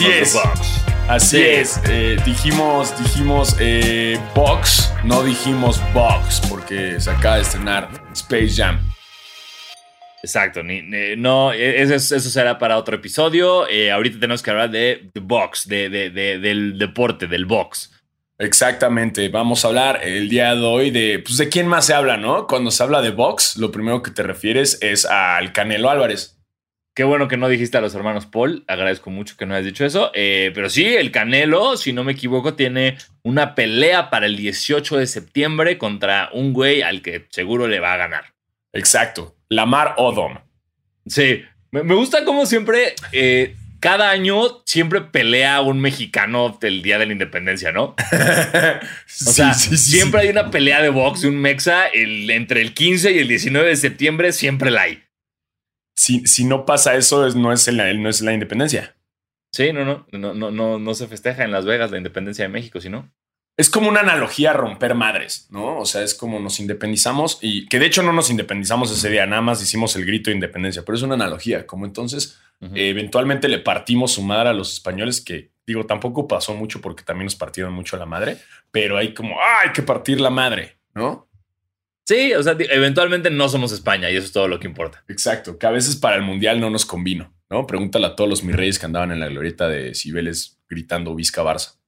Así es. Así es. Eh, dijimos, dijimos eh, Box, no dijimos Box, porque se acaba de estrenar Space Jam. Exacto, no, e, eso, eso, será para otro episodio. Eh, ahorita tenemos que hablar de The Box, de, del deporte, del box. Exactamente, vamos a hablar el día de hoy de, pues, de quién más se habla, ¿no? Cuando se habla de box, lo primero que te refieres es al Canelo Álvarez. Qué bueno que no dijiste a los hermanos Paul. Agradezco mucho que no hayas dicho eso. Eh, pero sí, el Canelo, si no me equivoco, tiene una pelea para el 18 de septiembre contra un güey al que seguro le va a ganar. Exacto. Lamar Odom. Sí. Me, gusta como siempre, eh, cada año siempre pelea un mexicano del Día de la Independencia, ¿no? o sea, siempre hay una pelea de box de un mexa entre el 15 y el 19 de septiembre, siempre la hay si, no pasa eso, no, es la, no es la independencia. Sí, no, no, no, no, no, no se festeja en Las Vegas la independencia de México, sino. Es como una analogía a romper madres, ¿no? O sea, es como nos independizamos y que de hecho no nos independizamos ese día, nada más hicimos el grito de independencia, pero es una analogía, como entonces eventualmente le partimos su madre a los españoles, que digo, tampoco pasó mucho porque también nos partieron mucho la madre, pero hay como, hay que partir la madre, ¿no? Sí, o sea, eventualmente no somos España y eso es todo lo que importa. Exacto, que a veces para el mundial no nos convino, ¿no? Pregúntale a todos los mis reyes que andaban en la glorieta de Cibeles gritando Vizca Barça.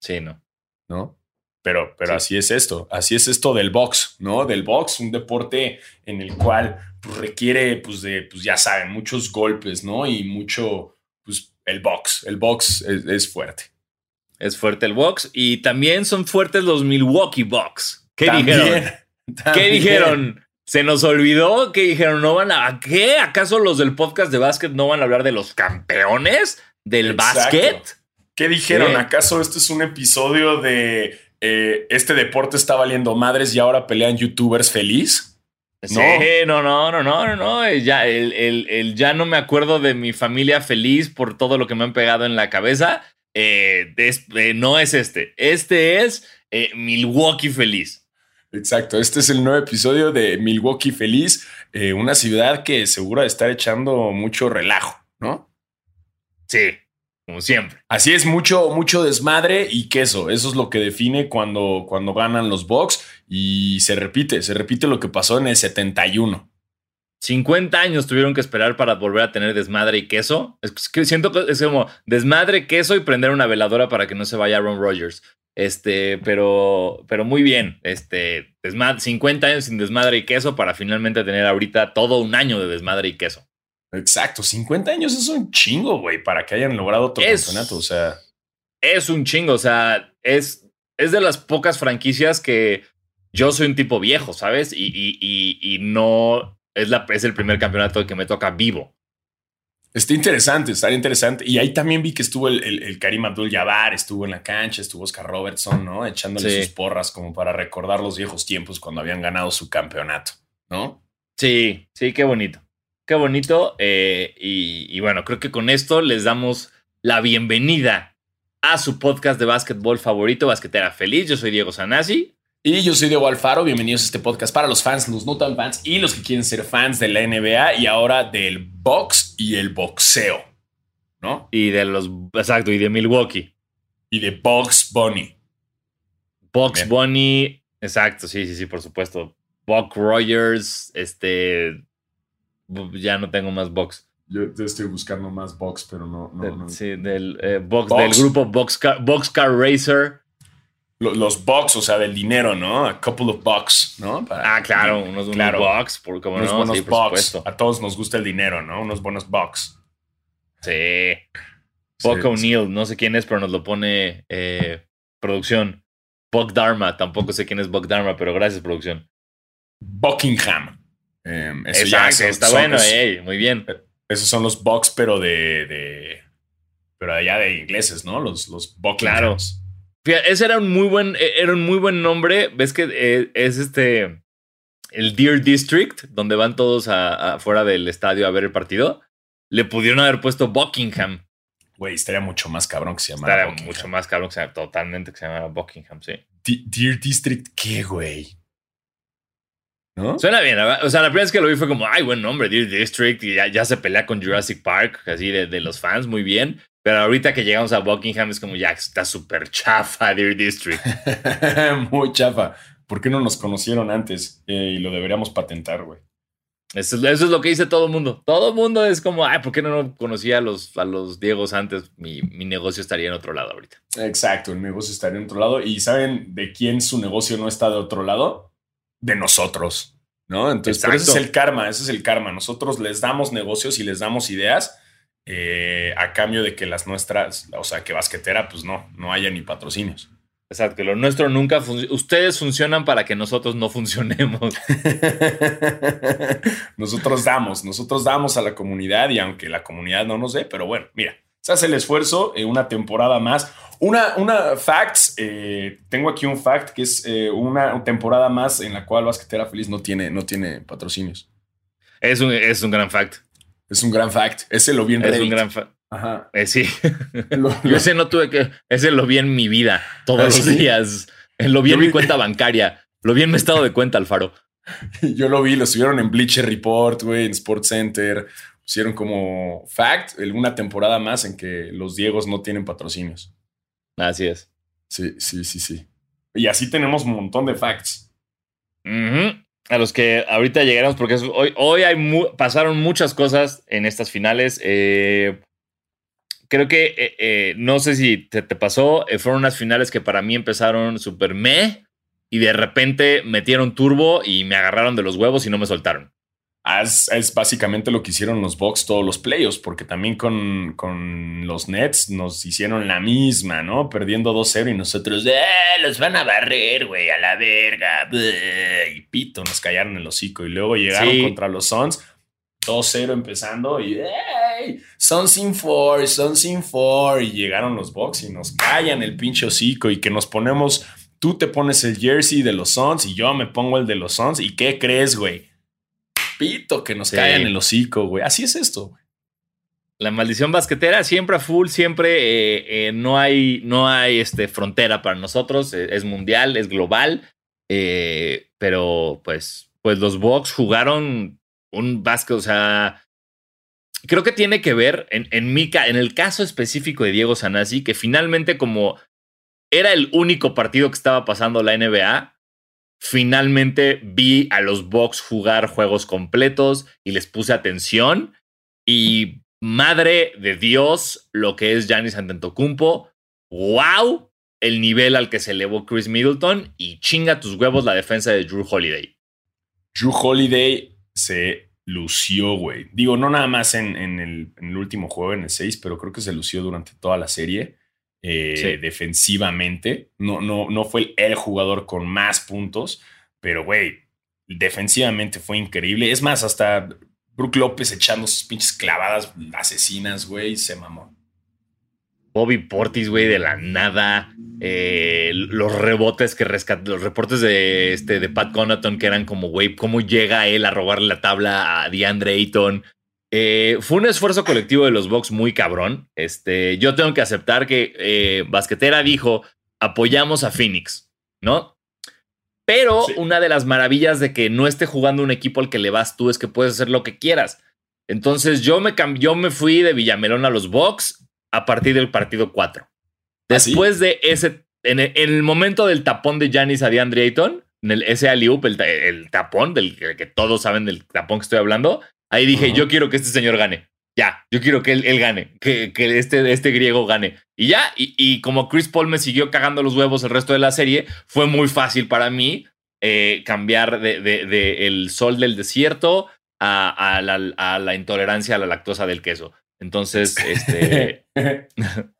Sí, no. ¿No? Pero, pero así es esto, así es esto del box, ¿no? Del box, un deporte en el cual pues, requiere, pues, de, pues ya saben, muchos golpes, ¿no? Y mucho, pues, el box, el box es, fuerte. Es fuerte el box y también son fuertes los Milwaukee Bucks. ¿Qué dijeron? ¿Qué dijeron? ¿Se nos olvidó? ¿Qué dijeron? ¿No van a, qué? ¿Acaso los del podcast de básquet no van a hablar de los campeones del básquet? ¿Qué dijeron? ¿Acaso este es un episodio de eh, este deporte está valiendo madres y ahora pelean youtubers feliz? No. no, no, no, no, no, no. Ya, el, ya no me acuerdo de mi familia feliz por todo lo que me han pegado en la cabeza. Eh, eh, no es este. Este es Milwaukee feliz. Exacto, este es el nuevo episodio de Milwaukee Feliz, eh, una ciudad que seguro de estar echando mucho relajo, ¿no? Sí, como siempre. Así es, mucho, mucho desmadre y queso. Eso es lo que define cuando, cuando ganan los Bucks y se repite, se repite lo que pasó en el 71. 50 años tuvieron que esperar para volver a tener desmadre y queso. Es que siento que es como desmadre, queso y prender una veladora para que no se vaya Aaron Rodgers. Este, pero, pero muy bien. Este, 50 años sin desmadre y queso para finalmente tener ahorita todo un año de desmadre y queso. Exacto, 50 años es un chingo, güey, para que hayan logrado otro campeonato. O sea, es un chingo. O sea, es, es de las pocas franquicias que yo soy un tipo viejo, ¿sabes? Y, y, y, no es, la, es el primer campeonato que me toca vivo. Está interesante, está interesante. Y ahí también vi que estuvo el, el, Karim Abdul Jabbar, estuvo en la cancha, estuvo Oscar Robertson, ¿no? Echándole sus porras como para recordar los viejos tiempos cuando habían ganado su campeonato, ¿no? Sí, sí, qué bonito. Qué bonito. Eh, y, bueno, creo que con esto les damos la bienvenida a su podcast de básquetbol favorito, Basquetera Feliz. Yo soy Diego Sanasi. Y yo soy Diego Alfaro, bienvenidos a este podcast para los fans, los no tan fans y los que quieren ser fans de la NBA y ahora del box y el boxeo, ¿no? Y de los, exacto, y de Milwaukee. Y de Box Bunny. Box Bunny, exacto, sí, sí, sí, por supuesto. Buck Rogers, este, ya no tengo más box. Yo estoy buscando más box, pero no. no, Sí, del, eh, box, del grupo Boxcar, Boxcar Racer los bucks, o sea, del dinero, ¿no? A couple of bucks, ¿no? ah, claro, unos, claro. bucks, por, como unos buenos bucks. A todos nos gusta el dinero, ¿no? Unos buenos bucks. Sí. Buck O'Neill, no sé quién es, pero nos lo pone eh, producción. Buck Dharma, tampoco sé quién es Buck Dharma, pero gracias, producción. Buckingham. Em, eso ya está bueno, muy bien. Eh, esos son los bucks, pero de, de, Pero allá de ingleses, ¿no? Los, los Buckinghams. Claro ese era un muy buen, e, era un muy buen nombre. Ves que eh, es este el Deer District, donde van todos afuera del estadio a ver el partido. Le pudieron haber puesto Buckingham. Güey, estaría mucho más cabrón que se llamara. Estaría mucho más cabrón que se llamara, totalmente que se llamara Buckingham, sí. Deer District, ¿qué, güey? ¿No? Suena bien. O sea, la primera vez que lo vi fue como, ay, buen nombre, Deer District, y ya, se pelea con Jurassic Park, así de, de los fans, muy bien. Pero ahorita que llegamos a Buckingham es como ya está súper chafa Deer District. Muy chafa. ¿Por qué no nos conocieron antes? Eh, y lo deberíamos patentar, güey. Eso, es lo que dice todo el mundo. Todo el mundo es como, ay, ¿por qué no conocía a los, a los Diegos antes? Mi, mi, negocio estaría en otro lado ahorita. Exacto, el negocio estaría en otro lado. ¿Y saben de quién su negocio no está de otro lado? De nosotros, ¿no? Entonces, ese es el karma, ese es el karma. Nosotros les damos negocios y les damos ideas eh, a cambio de que las nuestras, o sea, que basquetera, pues no, no haya ni patrocinios. Exacto, que lo nuestro nunca funciona. Ustedes funcionan para que nosotros no funcionemos. nosotros damos, nosotros damos a la comunidad y aunque la comunidad no nos dé, pero bueno, mira, se hace el esfuerzo, en una temporada más. Una, una facts, eh, tengo aquí un fact que es eh, una temporada más en la cual Basquetera Feliz no tiene, no tiene patrocinios. Es un, es un gran fact. Es un gran fact. Ese lo vi en Es un gran fact. Ajá. Eh, sí. Yo ese no tuve que. Ese lo vi en mi vida todos ¿Ah, los días. Lo vi en mi cuenta bancaria. Lo vi en mi estado de cuenta, Alfaro. Yo lo vi, lo subieron en Bleacher Report, güey, en Sports Center. Pusieron como fact una temporada más en que los Diegos no tienen patrocinios. Así es. Sí, sí, sí, sí. Y así tenemos un montón de facts. A los que ahorita llegaremos, porque hoy, hoy hay pasaron muchas cosas en estas finales. Eh, creo que, eh, eh, no sé si te, te pasó, fueron unas finales que para mí empezaron súper meh y de repente metieron turbo y me agarraron de los huevos y no me soltaron. Es, es básicamente lo que hicieron los Bucks todos los playoffs, porque también con, con, los Nets nos hicieron la misma, ¿no? Perdiendo 2-0 y nosotros, ¡eh! Los van a barrer, güey, a la verga. Y pito, nos callaron el hocico. Y luego llegaron contra los Suns 2-0 empezando y ¡Hey! Son sin four, son sin four. Y llegaron los Bucks y nos callan el pinche hocico y que nos ponemos. Tú te pones el jersey de los Suns y yo me pongo el de los Suns. ¿Y qué crees, güey? Pito, que nos callan el hocico, güey. Así es esto, güey. La maldición basquetera siempre a full, siempre eh, eh, no hay, no hay este, frontera para nosotros. Eh, es mundial, es global. pero pues, pues los Bucks jugaron un básquet, o sea, creo que tiene que ver en, en, mi, en el caso específico de Diego Sanasi, que finalmente como era el único partido que estaba pasando la NBA, finalmente vi a los Bucks jugar juegos completos y les puse atención y madre de Dios lo que es Giannis Antetokounmpo, wow, el nivel al que se elevó Chris Middleton y chinga tus huevos la defensa de Drew Holiday. Drew Holiday se lució, güey. Digo, no nada más en, el, último juego, en el 6, pero creo que se lució durante toda la serie. Eh, defensivamente. No, no, no fue el, jugador con más puntos, pero, güey, defensivamente fue increíble. Es más, hasta Brook López echando sus pinches clavadas asesinas, güey, se mamó. Bobby Portis, güey, de la nada. Eh, los rebotes que rescató, los reportes de, este, de Pat Conaton que eran como, güey, cómo llega él a robarle la tabla a DeAndre Ayton. Eh, fue un esfuerzo colectivo de los Bucks muy cabrón. Este, yo tengo que aceptar que eh, Basquetera dijo, apoyamos a Phoenix, ¿no? Pero una de las maravillas de que no esté jugando un equipo al que le vas tú es que puedes hacer lo que quieras. Entonces yo me, yo me fui de Villamelón a los Bucks a partir del partido 4. ¿Ah, Después de ese, en el, momento del tapón de Janis a DeAndre Ayton, en el, ese alley el, el, tapón del que todos saben del tapón que estoy hablando, ahí dije, yo quiero que este señor gane. Ya, yo quiero que él, gane, que, que, este, este griego gane. Y ya, y, como Chris Paul me siguió cagando los huevos el resto de la serie, fue muy fácil para mí eh, cambiar de, de, el sol del desierto a, la, a la intolerancia a la lactosa del queso. Entonces, este.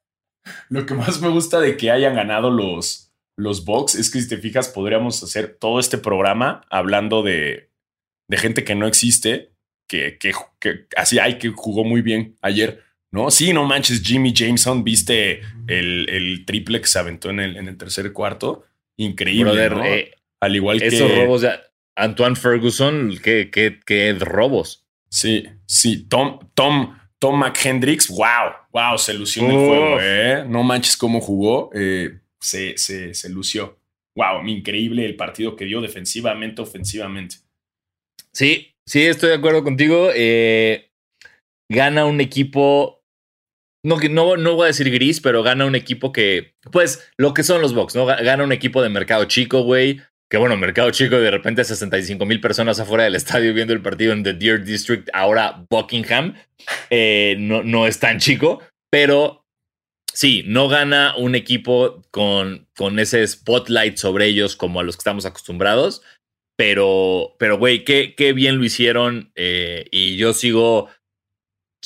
Lo que más me gusta de que hayan ganado los, los Bucks es que si te fijas, podríamos hacer todo este programa hablando de, de gente que no existe, que, que, así hay que jugó muy bien ayer. ¿No? Sí, no manches, Jimmy Jameson, viste el, triple que se aventó en el, en el tercer cuarto. Increíble. ¿no? Eh, Al igual que. Esos robos de Antoine Ferguson, qué, qué, qué robos. Sí, sí. Tom, Tom, Tom McHendricks, wow, wow, se lució en el juego, ¿eh? No manches cómo jugó, eh, se, se, lució. Wow, increíble el partido que dio defensivamente, ofensivamente. Sí, sí, estoy de acuerdo contigo. Eh, gana un equipo no, no, no voy a decir gris, pero gana un equipo que, pues, lo que son los Bucks, ¿no? Gana un equipo de mercado chico, güey. Que bueno, mercado chico, de repente 65 mil personas afuera del estadio viendo el partido en The Deer District, ahora Buckingham. Eh, no, no es tan chico, pero sí, no gana un equipo con, con ese spotlight sobre ellos como a los que estamos acostumbrados. Pero, pero, güey, qué, qué bien lo hicieron. Eh, y yo sigo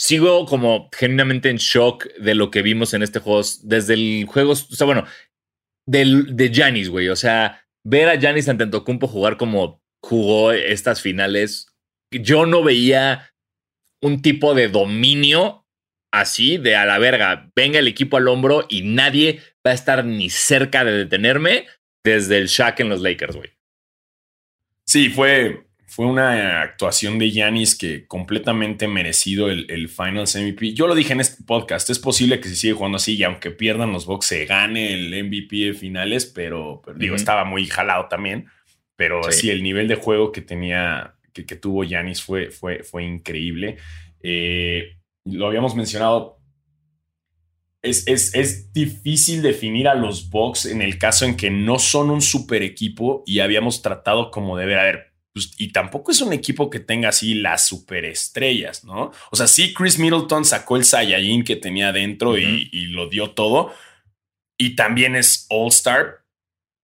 sigo como genuinamente en shock de lo que vimos en este juego. Desde el juego, o sea, bueno, del, de Janis, güey. O sea, ver a Janis Antetokounmpo jugar como jugó estas finales, yo no veía un tipo de dominio así de a la verga. Venga el equipo al hombro y nadie va a estar ni cerca de detenerme desde el Shaq en los Lakers, güey. Sí, fue fue una actuación de Yanis que completamente merecido el, el, Finals MVP. Yo lo dije en este podcast, es posible que si sigue jugando así y aunque pierdan los Bucks se gane el MVP de finales, pero, digo, estaba muy jalado también. Pero sí. el nivel de juego que tenía, que, tuvo Yanis fue, fue, fue increíble. Eh, lo habíamos mencionado. Es, es, es, difícil definir a los Bucks en el caso en que no son un super equipo y habíamos tratado como de ver, a ver, pues, y tampoco es un equipo que tenga así las superestrellas, ¿no? O sea, sí, Chris Middleton sacó el Saiyajin que tenía dentro y, lo dio todo. Y también es All-Star,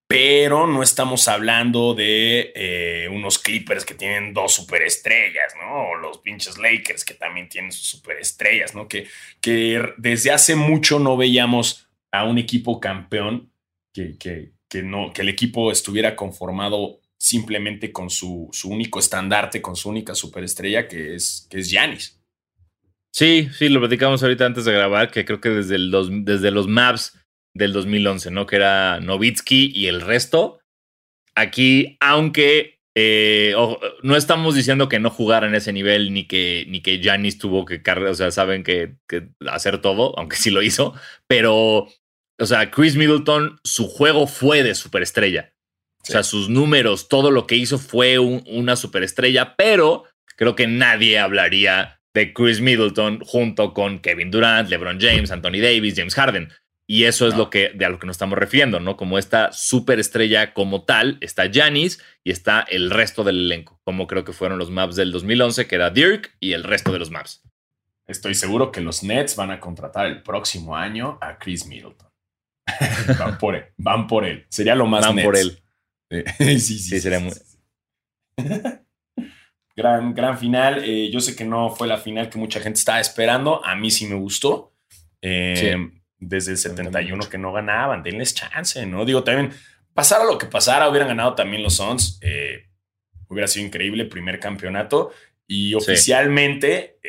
pero no estamos hablando de eh, unos Clippers que tienen dos superestrellas, ¿no? O los pinches Lakers que también tienen sus superestrellas, ¿no? Que, que desde hace mucho no veíamos a un equipo campeón que, que, que, no, que el equipo estuviera conformado simplemente con su, su, único estandarte, con su única superestrella, que es, que es Giannis. Sí, sí, lo platicamos ahorita antes de grabar, que creo que desde, el dos, desde los maps del 2011, ¿no? Que era Novitsky y el resto. Aquí, aunque eh, no estamos diciendo que no jugara en ese nivel, ni que, ni que Giannis tuvo que cargar, o sea, saben que, que hacer todo, aunque sí lo hizo, pero, o sea, Chris Middleton, su juego fue de superestrella. O sea, sus números, todo lo que hizo fue una superestrella, pero creo que nadie hablaría de Chris Middleton junto con Kevin Durant, LeBron James, Anthony Davis, James Harden. Y eso es lo que, de a lo que nos estamos refiriendo, ¿no? Como esta superestrella como tal, está Janis y está el resto del elenco, como creo que fueron los maps del 2011, que era Dirk y el resto de los maps. Estoy seguro que los Nets van a contratar el próximo año a Chris Middleton. van por él, van por él. Sería lo más Van por él. sí, sí, sí, sería muy. gran, gran final. Eh, yo sé que no fue la final que mucha gente estaba esperando. A mí sí me gustó. Eh, desde el 71 que no ganaban, denles chance, ¿no? Digo, también, pasara lo que pasara, hubieran ganado también los Suns. Eh, hubiera sido increíble, primer campeonato. Y oficialmente,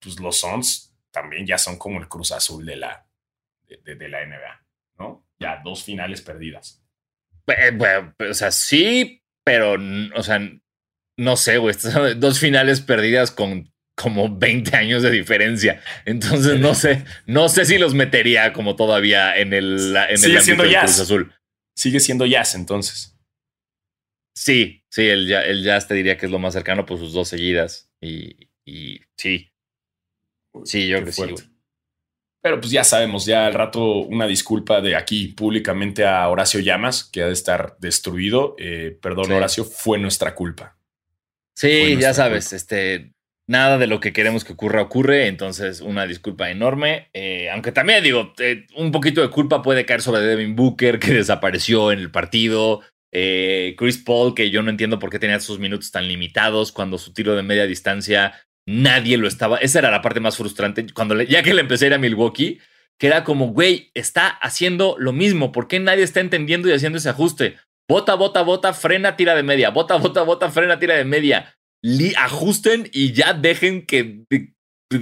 pues los Suns también ya son como el Cruz Azul de la, de la NBA, ¿no? Ya dos finales perdidas. Eh, bueno, o sea, sí, pero, o sea, no sé, güey, dos finales perdidas con como 20 años de diferencia. Entonces, no sé, no sé si los metería como todavía en el, en Sigue siendo jazz. Azul. Sigue siendo jazz, entonces. Sí, sí, el, el jazz te diría que es lo más cercano, por sus dos seguidas. Y, y sí. Sí, yo creo que sí, güey. Pero pues ya sabemos, ya al rato una disculpa de aquí públicamente a Horacio Llamas, que ha de estar destruido. Eh, perdón, Horacio, fue nuestra culpa. Sí, ya sabes, este, nada de lo que queremos que ocurra ocurre, entonces una disculpa enorme. Eh, aunque también digo, eh, un poquito de culpa puede caer sobre Devin Booker, que desapareció en el partido. Chris Paul, que yo no entiendo por qué tenía sus minutos tan limitados cuando su tiro de media distancia nadie lo estaba. Esa era la parte más frustrante. Cuando ya que le empecé a ir a Milwaukee, que era como, güey, está haciendo lo mismo. ¿Por qué nadie está entendiendo y haciendo ese ajuste? Bota, bota, bota, frena, tira de media. Bota, bota, bota, frena, tira de media. Ajusten y ya dejen que,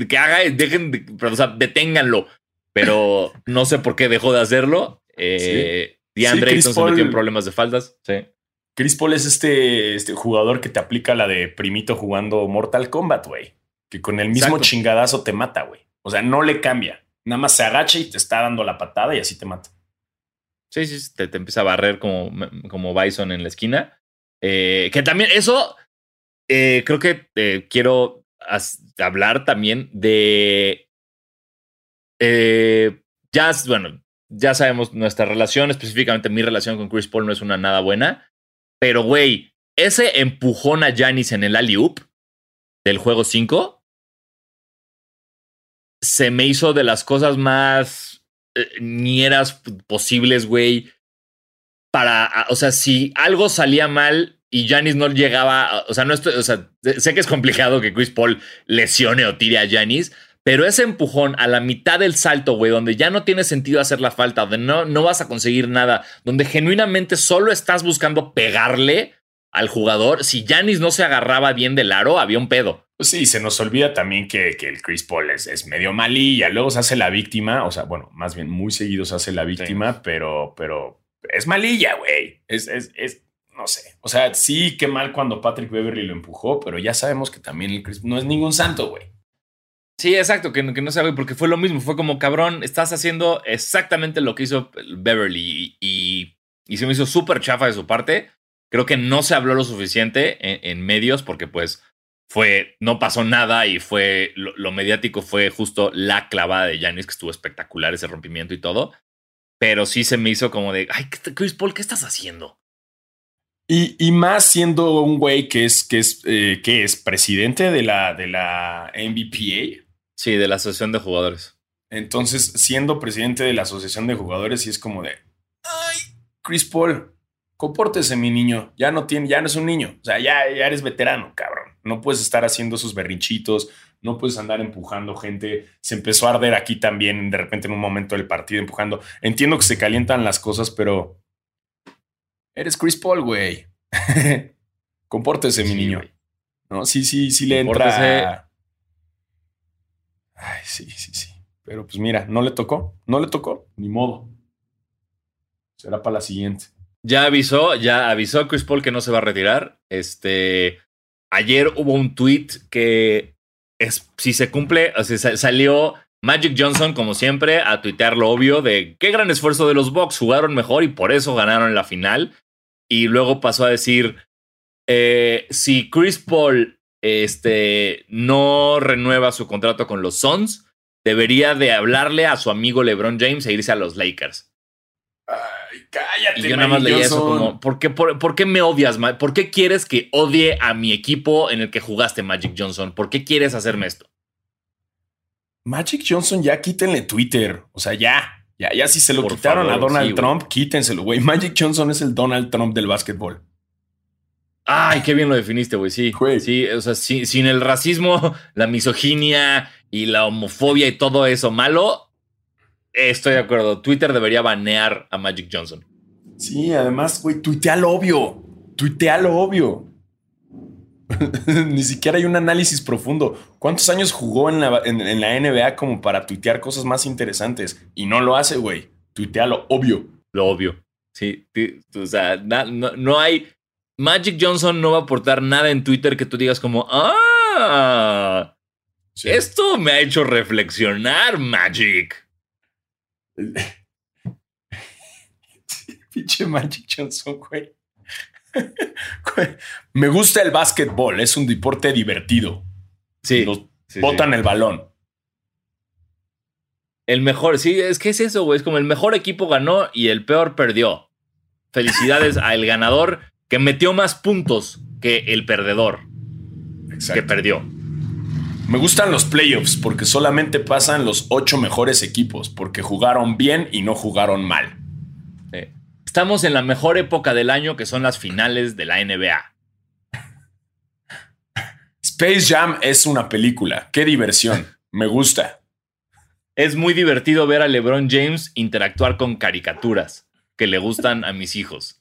que haga, dejen, o sea, deténganlo. Pero no sé por qué dejó de hacerlo. Eh, sí. DeAndre se metió en problemas de faldas. Sí. Chris Paul es este, este jugador que te aplica la de primito jugando Mortal Kombat, güey. Que con el mismo chingadazo te mata, güey. O sea, no le cambia. Nada más se agacha y te está dando la patada y así te mata. Sí, sí, te, te empieza a barrer como, como Bison en la esquina. Eh, que también eso, eh, creo que eh, quiero hablar también de eh, ya, bueno, ya sabemos nuestra relación, específicamente mi relación con Chris Paul no es una nada buena. Pero, güey, ese empujón a Janis en el alley-oop del juego 5 se me hizo de las cosas más eh, nieras posibles, güey. Para, o sea, si algo salía mal y Janis no llegaba, o sea, no estoy, o sea, sé que es complicado que Chris Paul lesione o tire a Janis, pero ese empujón a la mitad del salto, güey, donde ya no tiene sentido hacer la falta, donde no, no vas a conseguir nada, donde genuinamente solo estás buscando pegarle al jugador, si Janis no se agarraba bien del aro, había un pedo. Pues sí, se nos olvida también que, que el Chris Paul es, medio malilla, luego se hace la víctima, o sea, bueno, más bien muy seguido se hace la víctima, pero, pero es malilla, güey. Es, es, es, no sé. O sea, sí, qué mal cuando Patrick Beverly lo empujó, pero ya sabemos que también el Chris no es ningún santo, güey. Sí, exacto, que, que no se porque fue lo mismo. Fue como, cabrón, estás haciendo exactamente lo que hizo Beverly y, y, se me hizo súper chafa de su parte. Creo que no se habló lo suficiente en, medios porque pues fue, no pasó nada y fue, lo, mediático fue justo la clavada de Janis que estuvo espectacular ese rompimiento y todo. Pero sí se me hizo como de, ay, Chris Paul, ¿qué estás haciendo? Y, y, más siendo un güey que es, que es, eh, que es presidente de la, de la NBPA. Sí, de la Asociación de Jugadores. Entonces, siendo presidente de la Asociación de Jugadores, sí es como de, ay, Chris Paul, compórtese mi niño, ya no tiene, ya no es un niño, o sea, ya, ya eres veterano, cabrón. No puedes estar haciendo esos berrinchitos, no puedes andar empujando gente. Se empezó a arder aquí también, de repente en un momento del partido empujando. Entiendo que se calientan las cosas, pero eres Chris Paul, güey. compórtese mi niño. No, sí, sí, sí le entra. Ay, sí, sí, sí. Pero pues mira, no le tocó, no le tocó, ni modo. Será para la siguiente. Ya avisó, ya avisó Chris Paul que no se va a retirar. Este, ayer hubo un tweet que es, si se cumple, o sea, salió Magic Johnson, como siempre, a tuitear lo obvio de qué gran esfuerzo de los Bucks, jugaron mejor y por eso ganaron la final. Y luego pasó a decir, eh, si Chris Paul este, no renueva su contrato con los Suns, debería de hablarle a su amigo LeBron James e irse a los Lakers. Ay, cállate. Y yo nada más leí eso como, ¿por qué, por, qué me odias? ¿Por qué quieres que odie a mi equipo en el que jugaste Magic Johnson? ¿Por qué quieres hacerme esto? Magic Johnson, ya quítenle Twitter. O sea, ya. Ya, ya si se lo quitaron a Donald Trump, quítenselo, güey. Magic Johnson es el Donald Trump del básquetbol. Ay, qué bien lo definiste, güey. Sí, sí, o sea, sin el racismo, la misoginia y la homofobia y todo eso malo, estoy de acuerdo. Twitter debería banear a Magic Johnson. Sí, además, güey, tuitea lo obvio. Tuitea lo obvio. Ni siquiera hay un análisis profundo. ¿Cuántos años jugó en la, en la NBA como para tuitear cosas más interesantes? Y no lo hace, güey. Tuitea lo obvio. Lo obvio. Sí, o sea, no, no hay Magic Johnson no va a aportar nada en Twitter que tú digas como, ah, esto me ha hecho reflexionar, Magic. Pinche Magic Johnson, güey. Me gusta el básquetbol, es un deporte divertido. Sí. botan el balón. El mejor, sí, es que es eso, güey. Es como el mejor equipo ganó y el peor perdió. Felicidades al ganador que metió más puntos que el perdedor que perdió. Me gustan los playoffs porque solamente pasan los ocho mejores equipos, porque jugaron bien y no jugaron mal. Estamos en la mejor época del año que son las finales de la NBA. Space Jam es una película. Qué diversión. Me gusta. Es muy divertido ver a LeBron James interactuar con caricaturas que le gustan a mis hijos.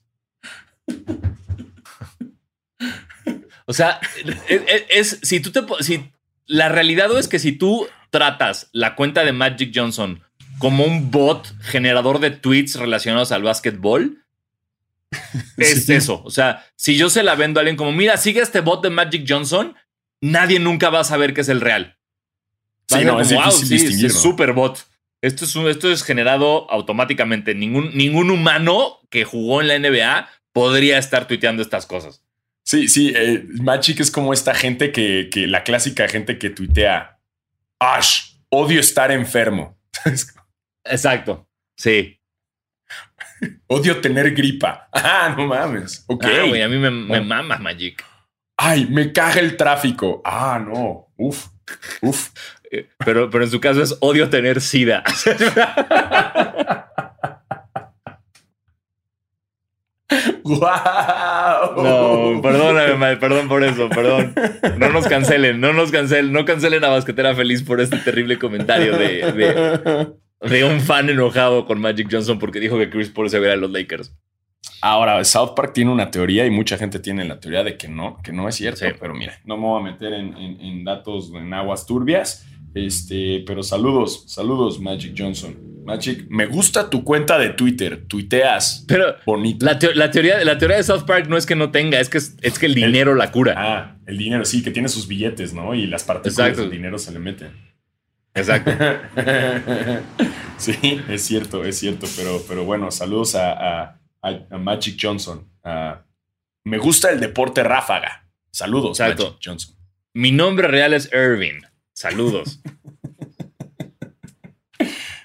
O sea, es, si tú te si la realidad es que si tú tratas la cuenta de Magic Johnson como un bot generador de tweets relacionados al básquetbol, es eso. O sea, si yo se la vendo a alguien como, mira, sigue este bot de Magic Johnson, nadie nunca va a saber que es el real. Sí, no, es wow, sí, es super bot. Esto es, esto es generado automáticamente. Ningún, ningún humano que jugó en la NBA podría estar tuiteando estas cosas. Sí, sí, eh, Magic es como esta gente que, que, la clásica gente que tuitea, Ash, odio estar enfermo. Exacto. Sí. Odio tener gripa. Ah, no mames. Ok. Ah, güey, a mí me, me mama Magic. Ay, me caga el tráfico. Ah, no. Uf. Uf. Eh, Pero, pero en su caso es odio tener sida. ¡Wow! No, perdóname, perdón por eso, perdón. No nos cancelen, no nos cancelen, no cancelen a Basquetera Feliz por este terrible comentario de, de, de un fan enojado con Magic Johnson porque dijo que Chris Paul se viera a los Lakers. Ahora, South Park tiene una teoría y mucha gente tiene la teoría de que no, que no es cierto, Sí. pero mira, no me voy a meter en, en- en datos en aguas turbias. Este, pero saludos, saludos, Magic Johnson. Magic, me gusta tu cuenta de Twitter. Tuiteas Pero bonito. la, teo- la teoría, la teoría de South Park no es que no tenga, es que, es, es que el dinero la cura. Ah, el dinero, sí, que tiene sus billetes, ¿no? Y las partículas del dinero se le meten. Exacto. sí, es cierto, es cierto, pero, pero bueno, saludos a, a- a- a Magic Johnson. Me gusta el deporte ráfaga. Saludos, Exacto. Magic Johnson. Mi nombre real es Irving. Saludos.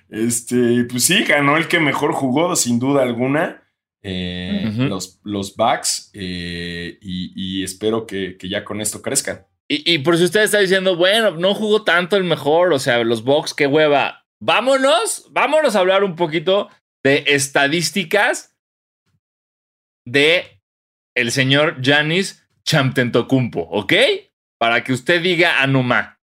Este, pues sí, ganó el que mejor jugó, sin duda alguna. Eh, los, los Bucks, eh, y, y espero que, que ya con esto crezcan. Y, y por si usted está diciendo, bueno, no jugó tanto el mejor, o sea, los Bucks, qué hueva. Vámonos, vámonos a hablar un poquito de estadísticas de el señor Janis Chamtentocumpo, ¿ok? Para que usted diga Anuma.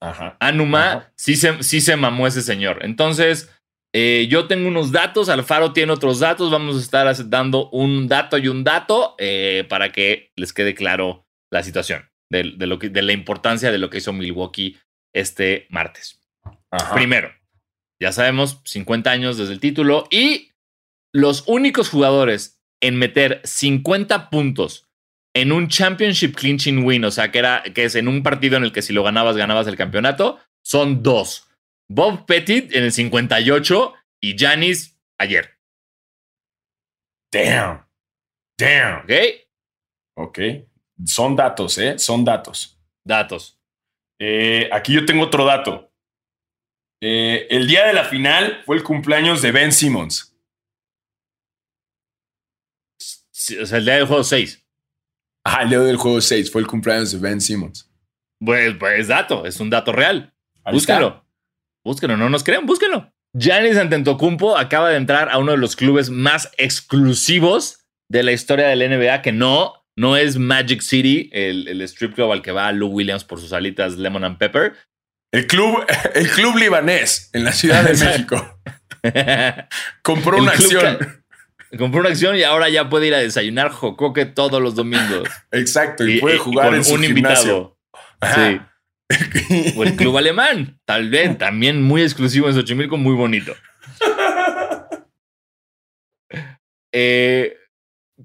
Ajá. Anuma Ajá. sí se, sí se mamó ese señor. Entonces, eh, yo tengo unos datos, Alfaro tiene otros datos, vamos a estar dando un dato y un dato eh, para que les quede claro la situación de, de lo que, de la importancia de lo que hizo Milwaukee este martes. Ajá. Primero, ya sabemos, 50 años desde el título y los únicos jugadores en meter 50 puntos en un championship clinching win, o sea, que, era, que es en un partido en el que si lo ganabas, ganabas el campeonato, son dos. Bob Pettit en el 58 y Janis ayer. Damn. Damn. ¿Ok? Ok. Son datos, ¿eh? Son datos. Datos. Eh, aquí yo tengo otro dato. Eh, el día de la final fue el cumpleaños de Ben Simmons. Sí, O sea, el día del juego 6. Ah, el día del juego 6 fue el cumpleaños de Ben Simmons. Pues, pues es dato, es un dato real. Ahí Búsquenlo. está. Búsquenlo, no nos crean, búsquenlo. Giannis Antetokounmpo acaba de entrar a uno de los clubes más exclusivos de la historia del NBA, que no, no es Magic City, el, el strip club al que va Lou Williams por sus alitas Lemon and Pepper. El club, el club libanés en la Ciudad de México compró una acción. Compró una acción y ahora ya puede ir a desayunar jocoque todos los domingos. Exacto, y, puede jugar con en su un gimnasio. invitado. Sí. O el club alemán, tal vez, también muy exclusivo en Xochimilco, muy bonito. Eh,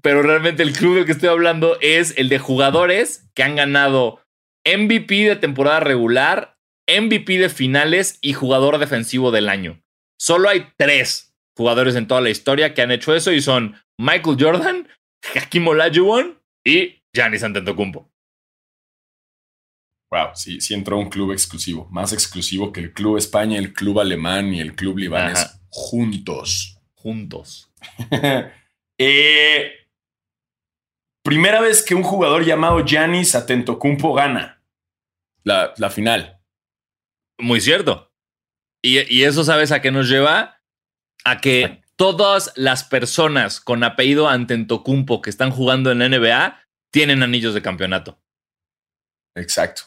pero realmente el club del que estoy hablando es el de jugadores que han ganado MVP de temporada regular, MVP de finales y jugador defensivo del año. Solo hay tres jugadores en toda la historia que han hecho eso y son Michael Jordan, Hakim Olajuwon y Giannis Antetokounmpo. Wow, sí, sí entró un club exclusivo, más exclusivo que el club España, el club alemán y el club libanés Ajá. juntos. Juntos. Eh, primera vez que un jugador llamado Giannis Atentocumpo gana la, la final. Muy cierto. Y, y eso, ¿sabes a qué nos lleva? A que todas las personas con apellido Antetokounmpo que están jugando en la NBA tienen anillos de campeonato. Exacto.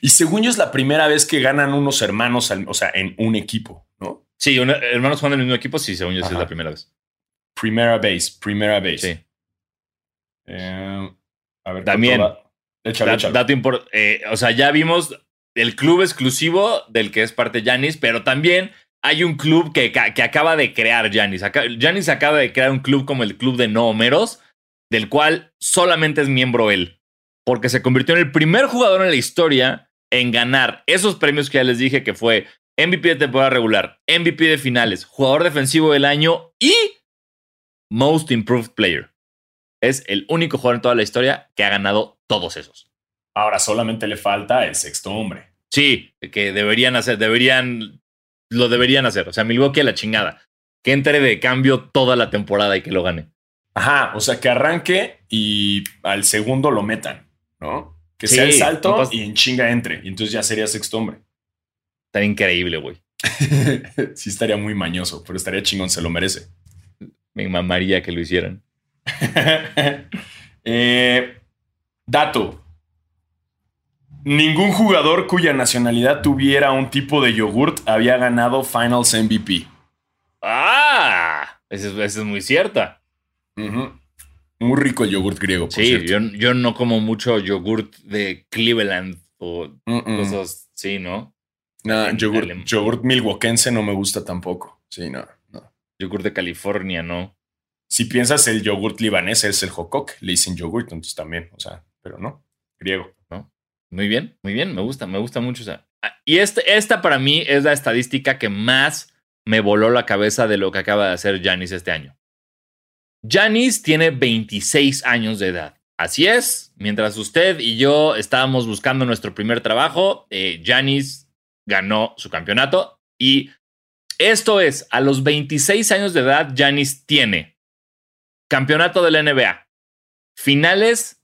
Y según yo es la primera vez que ganan unos hermanos, al- o sea, en un equipo, ¿no? Sí, hermanos jugando en el mismo equipo, sí, según yo sí es Ajá. la primera vez. Primera base, primera base. Sí. Eh, a ver, También. Échale, Da- échale. dato impor- eh, o sea, ya vimos el club exclusivo del que es parte Janis, pero también hay un club que, que acaba de crear Janis. Janis acaba de crear un club como el Club de No Homeros, del cual solamente es miembro él, porque se convirtió en el primer jugador en la historia en ganar esos premios que ya les dije que fue MVP de temporada regular, MVP de finales, jugador defensivo del año y Most Improved Player. Es el único jugador en toda la historia que ha ganado todos esos. Ahora solamente le falta el sexto hombre. Sí, que deberían hacer, deberían, lo deberían hacer. O sea, Milwaukee a la chingada. Que entre de cambio toda la temporada y que lo gane. Ajá, o sea, que arranque y al segundo lo metan, ¿no? Que sea el salto no y en chinga entre. Y entonces ya sería sexto hombre. Estaría increíble, güey. sí, estaría muy mañoso, pero estaría chingón, se lo merece. Me mamaría que lo hicieran. Eh, dato. Ningún jugador cuya nacionalidad tuviera un tipo de yogurt había ganado Finals MVP. ¡Ah! Esa es, muy cierta. Muy rico el yogurt griego, por Sí, yo, yo no como mucho yogurt de Cleveland o cosas sí, ¿no? No, yogurt, yogurt no me gusta tampoco. Sí, no, no. Yogurt de California, ¿no? Si piensas el yogurt libanés es el hokok, le dicen yogurt, entonces también, o sea, pero no, griego. Muy bien, muy bien, me gusta, me gusta mucho. esa. Ah, Y este, esta para mí es la estadística que más me voló la cabeza de lo que acaba de hacer Janis este año. Janis tiene 26 años de edad. Así es, mientras usted y yo estábamos buscando nuestro primer trabajo, Janis ganó su campeonato y esto es, a los 26 años de edad, Janis tiene campeonato de la NBA, finales,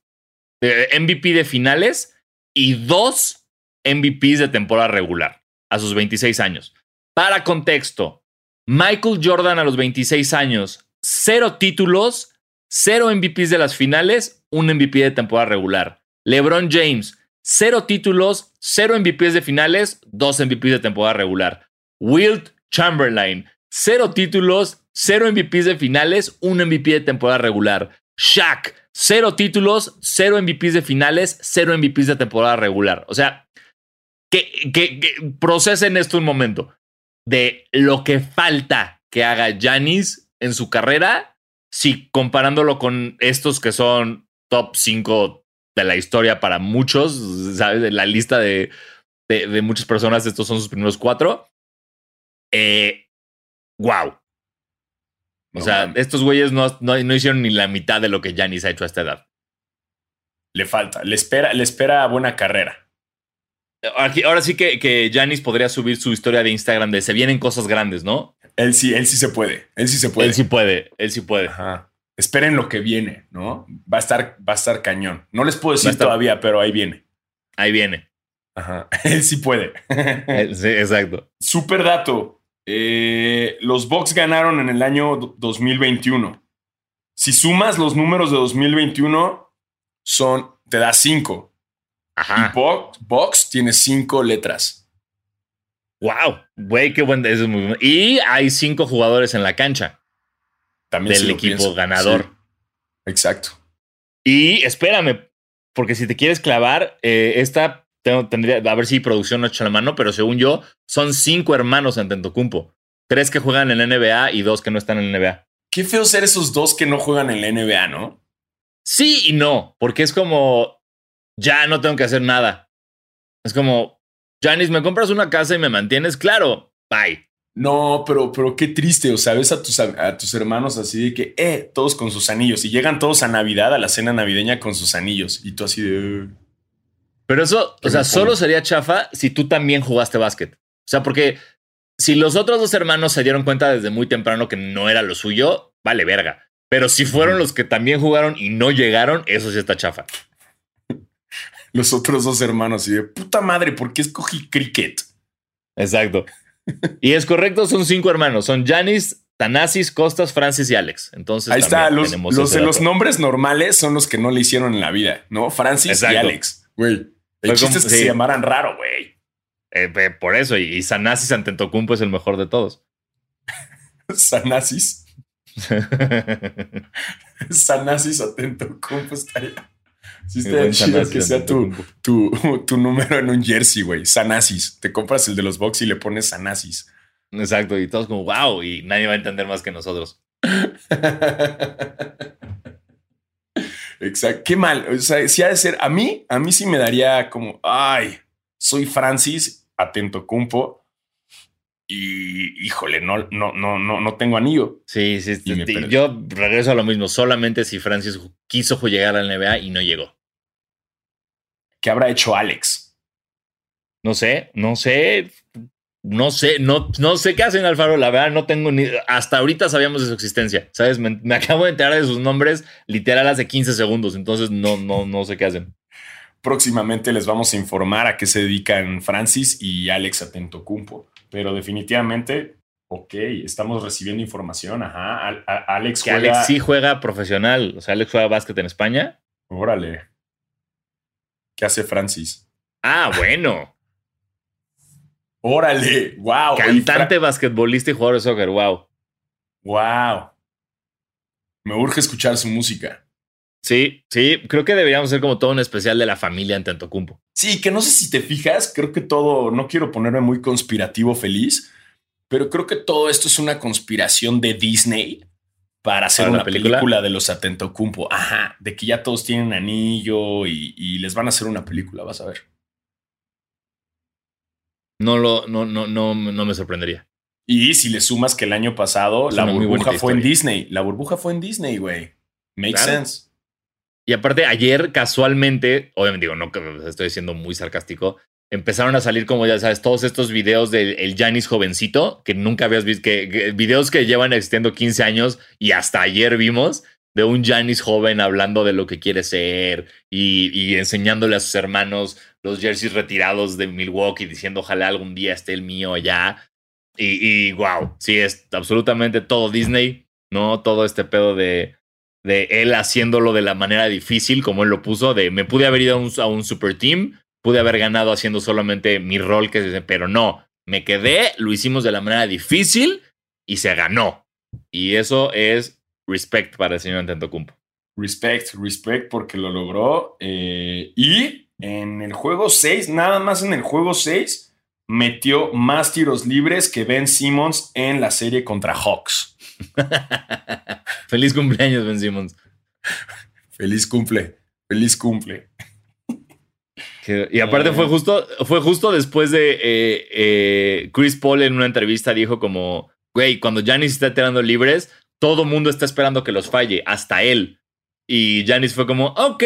MVP de finales y dos MVPs de temporada regular a sus 26 años. Para contexto, Michael Jordan a los 26 años, cero títulos, cero MVPs de las finales, un MVP de temporada regular. LeBron James, cero títulos, cero MVPs de finales, dos MVPs de temporada regular. Wilt Chamberlain, cero títulos, cero MVPs de finales, un MVP de temporada regular. Shaq, cero títulos, cero MVPs de finales, cero MVPs de temporada regular. O sea, que, que, que procesen esto un momento de lo que falta que haga Janis en su carrera, si comparándolo con estos que son top 5 de la historia para muchos, ¿sabes? De la lista de, de, muchas personas, estos son sus primeros cuatro. Eh, wow. O No sea, estos güeyes no, no, no hicieron ni la mitad de lo que Janis ha hecho a esta edad. Le falta, le espera, le espera buena carrera. Aquí, ahora sí que, que Janis podría subir su historia de Instagram de se vienen cosas grandes, ¿no? Él sí, él sí se puede, él sí se puede. Él sí puede, él sí puede. Ajá. Esperen lo que viene, ¿no? Va a estar, va a estar cañón. No les puedo decir estar- todavía, pero ahí viene. Ahí viene. Ajá. Él sí puede. Sí, exacto. Super dato. Eh, los Bucks ganaron en el año do- 2021. Si sumas los números de 2021, son, te da 5. Ajá. Y Bucks, Bucks tiene 5 letras. Wow. Güey, qué buen. Eso es muy bueno. Y hay cinco jugadores en la cancha También del si equipo pienso. ganador. Sí, exacto. Y espérame, porque si te quieres clavar, eh, esta tengo- tendría, a ver si producción no echa la mano, pero según yo, son cinco hermanos en Tentocumpo. Tres que juegan en la NBA y dos que no están en la NBA. Qué feo ser esos dos que no juegan en la NBA, ¿no? Sí y no, porque es como, ya no tengo que hacer nada. Es como, Janis, ¿me compras una casa y me mantienes? Claro, bye. No, pero, pero qué triste. O sea, ves a tus, a tus hermanos así de que, eh, todos con sus anillos. Y llegan todos a Navidad, a la cena navideña con sus anillos. Y tú así de. Pero eso, o sea, solo sería chafa si tú también jugaste básquet. O sea, porque si los otros dos hermanos se dieron cuenta desde muy temprano que no era lo suyo, vale verga. Pero si fueron los que también jugaron y no llegaron, eso sí está chafa. Los otros dos hermanos y de puta madre, ¿por qué escogí cricket? Exacto. y es correcto, son cinco hermanos. Son Janis, Tanasis, Costas, Francis y Alex. Entonces, Ahí está, los, nombres normales son los que no le hicieron en la vida, ¿no? Francis y. Alex, güey. El Fue chiste como- es que sí. se llamaran raro, güey. Eh, eh, por eso, y, y Sanasis Antetokounmpo es el mejor de todos. Sanasis. Sanasis atento, ¿cómo estaría? Sí, buen chido que sea tu, Antetokounmpo. tu, tu número en un jersey, güey. Sanasis. Te compras el de los box y le pones Sanasis. Exacto, y todos como, wow, y nadie va a entender más que nosotros. Exacto. Qué mal. O sea, si ha de ser. A mí, a mí sí me daría como, ay, soy Francis, atento cumpo. Y híjole, no, no, no, no, no tengo anillo. Sí, sí, sí, perdí. yo regreso a lo mismo, solamente si Francis quiso llegar a la NBA y no llegó. ¿Qué habrá hecho Alex? No sé, no sé. No sé, no, no sé qué hacen Alfaro, la verdad no tengo ni... Hasta ahorita sabíamos de su existencia, ¿sabes? Me, me, acabo de enterar de sus nombres literal hace 15 segundos, entonces no, no, no sé qué hacen. Próximamente les vamos a informar a qué se dedican Francis y Alex Atento Cumpo, pero definitivamente, ok, estamos recibiendo información, ajá, Alex que juega... Alex sí juega profesional, o sea, Alex juega básquet en España. Órale. ¿Qué hace Francis? Ah, bueno. Órale, wow. Cantante, basquetbolista y jugador de soccer, wow. Wow. Me urge escuchar su música. Sí, sí, creo que deberíamos ser como todo un especial de la familia en Tantocumpo. Sí, que no sé si te fijas, creo que todo, no quiero ponerme muy conspirativo feliz, pero creo que todo esto es una conspiración de Disney para hacer una película? de los Atentocumpo. Ajá, de que ya todos tienen anillo y, y les van a hacer una película, vas a ver. No, lo, no, no, no, no me sorprendería. Y si le sumas que el año pasado la burbuja fue en Disney. La burbuja fue en Disney, güey. Makes sense. Y aparte, ayer casualmente, obviamente digo, no que estoy siendo muy sarcástico, empezaron a salir, como ya sabes, todos estos videos del Janis jovencito, que nunca habías visto, que, videos que llevan existiendo 15 años y hasta ayer vimos, de un Janis joven hablando de lo que quiere ser y, y enseñándole a sus hermanos los jerseys retirados de Milwaukee diciendo ojalá algún día esté el mío allá. Y, y wow, sí, es absolutamente todo Disney, ¿no? Todo este pedo de, de él haciéndolo de la manera difícil, como él lo puso, de me pude haber ido a un, super team, pude haber ganado haciendo solamente mi rol, que, pero no, me quedé, lo hicimos de la manera difícil y se ganó. Y eso es respect para el señor Antetokounmpo. Respect, respect porque lo logró. Eh, y en el juego 6, nada más en el juego 6, metió más tiros libres que Ben Simmons en la serie contra Hawks. Feliz cumpleaños, Ben Simmons. Feliz cumple, feliz cumple. Y aparte fue justo, fue justo después de eh, eh, Chris Paul en una entrevista dijo como, güey, cuando Giannis está tirando libres, todo mundo está esperando que los falle, hasta él. Y Giannis fue como, ok,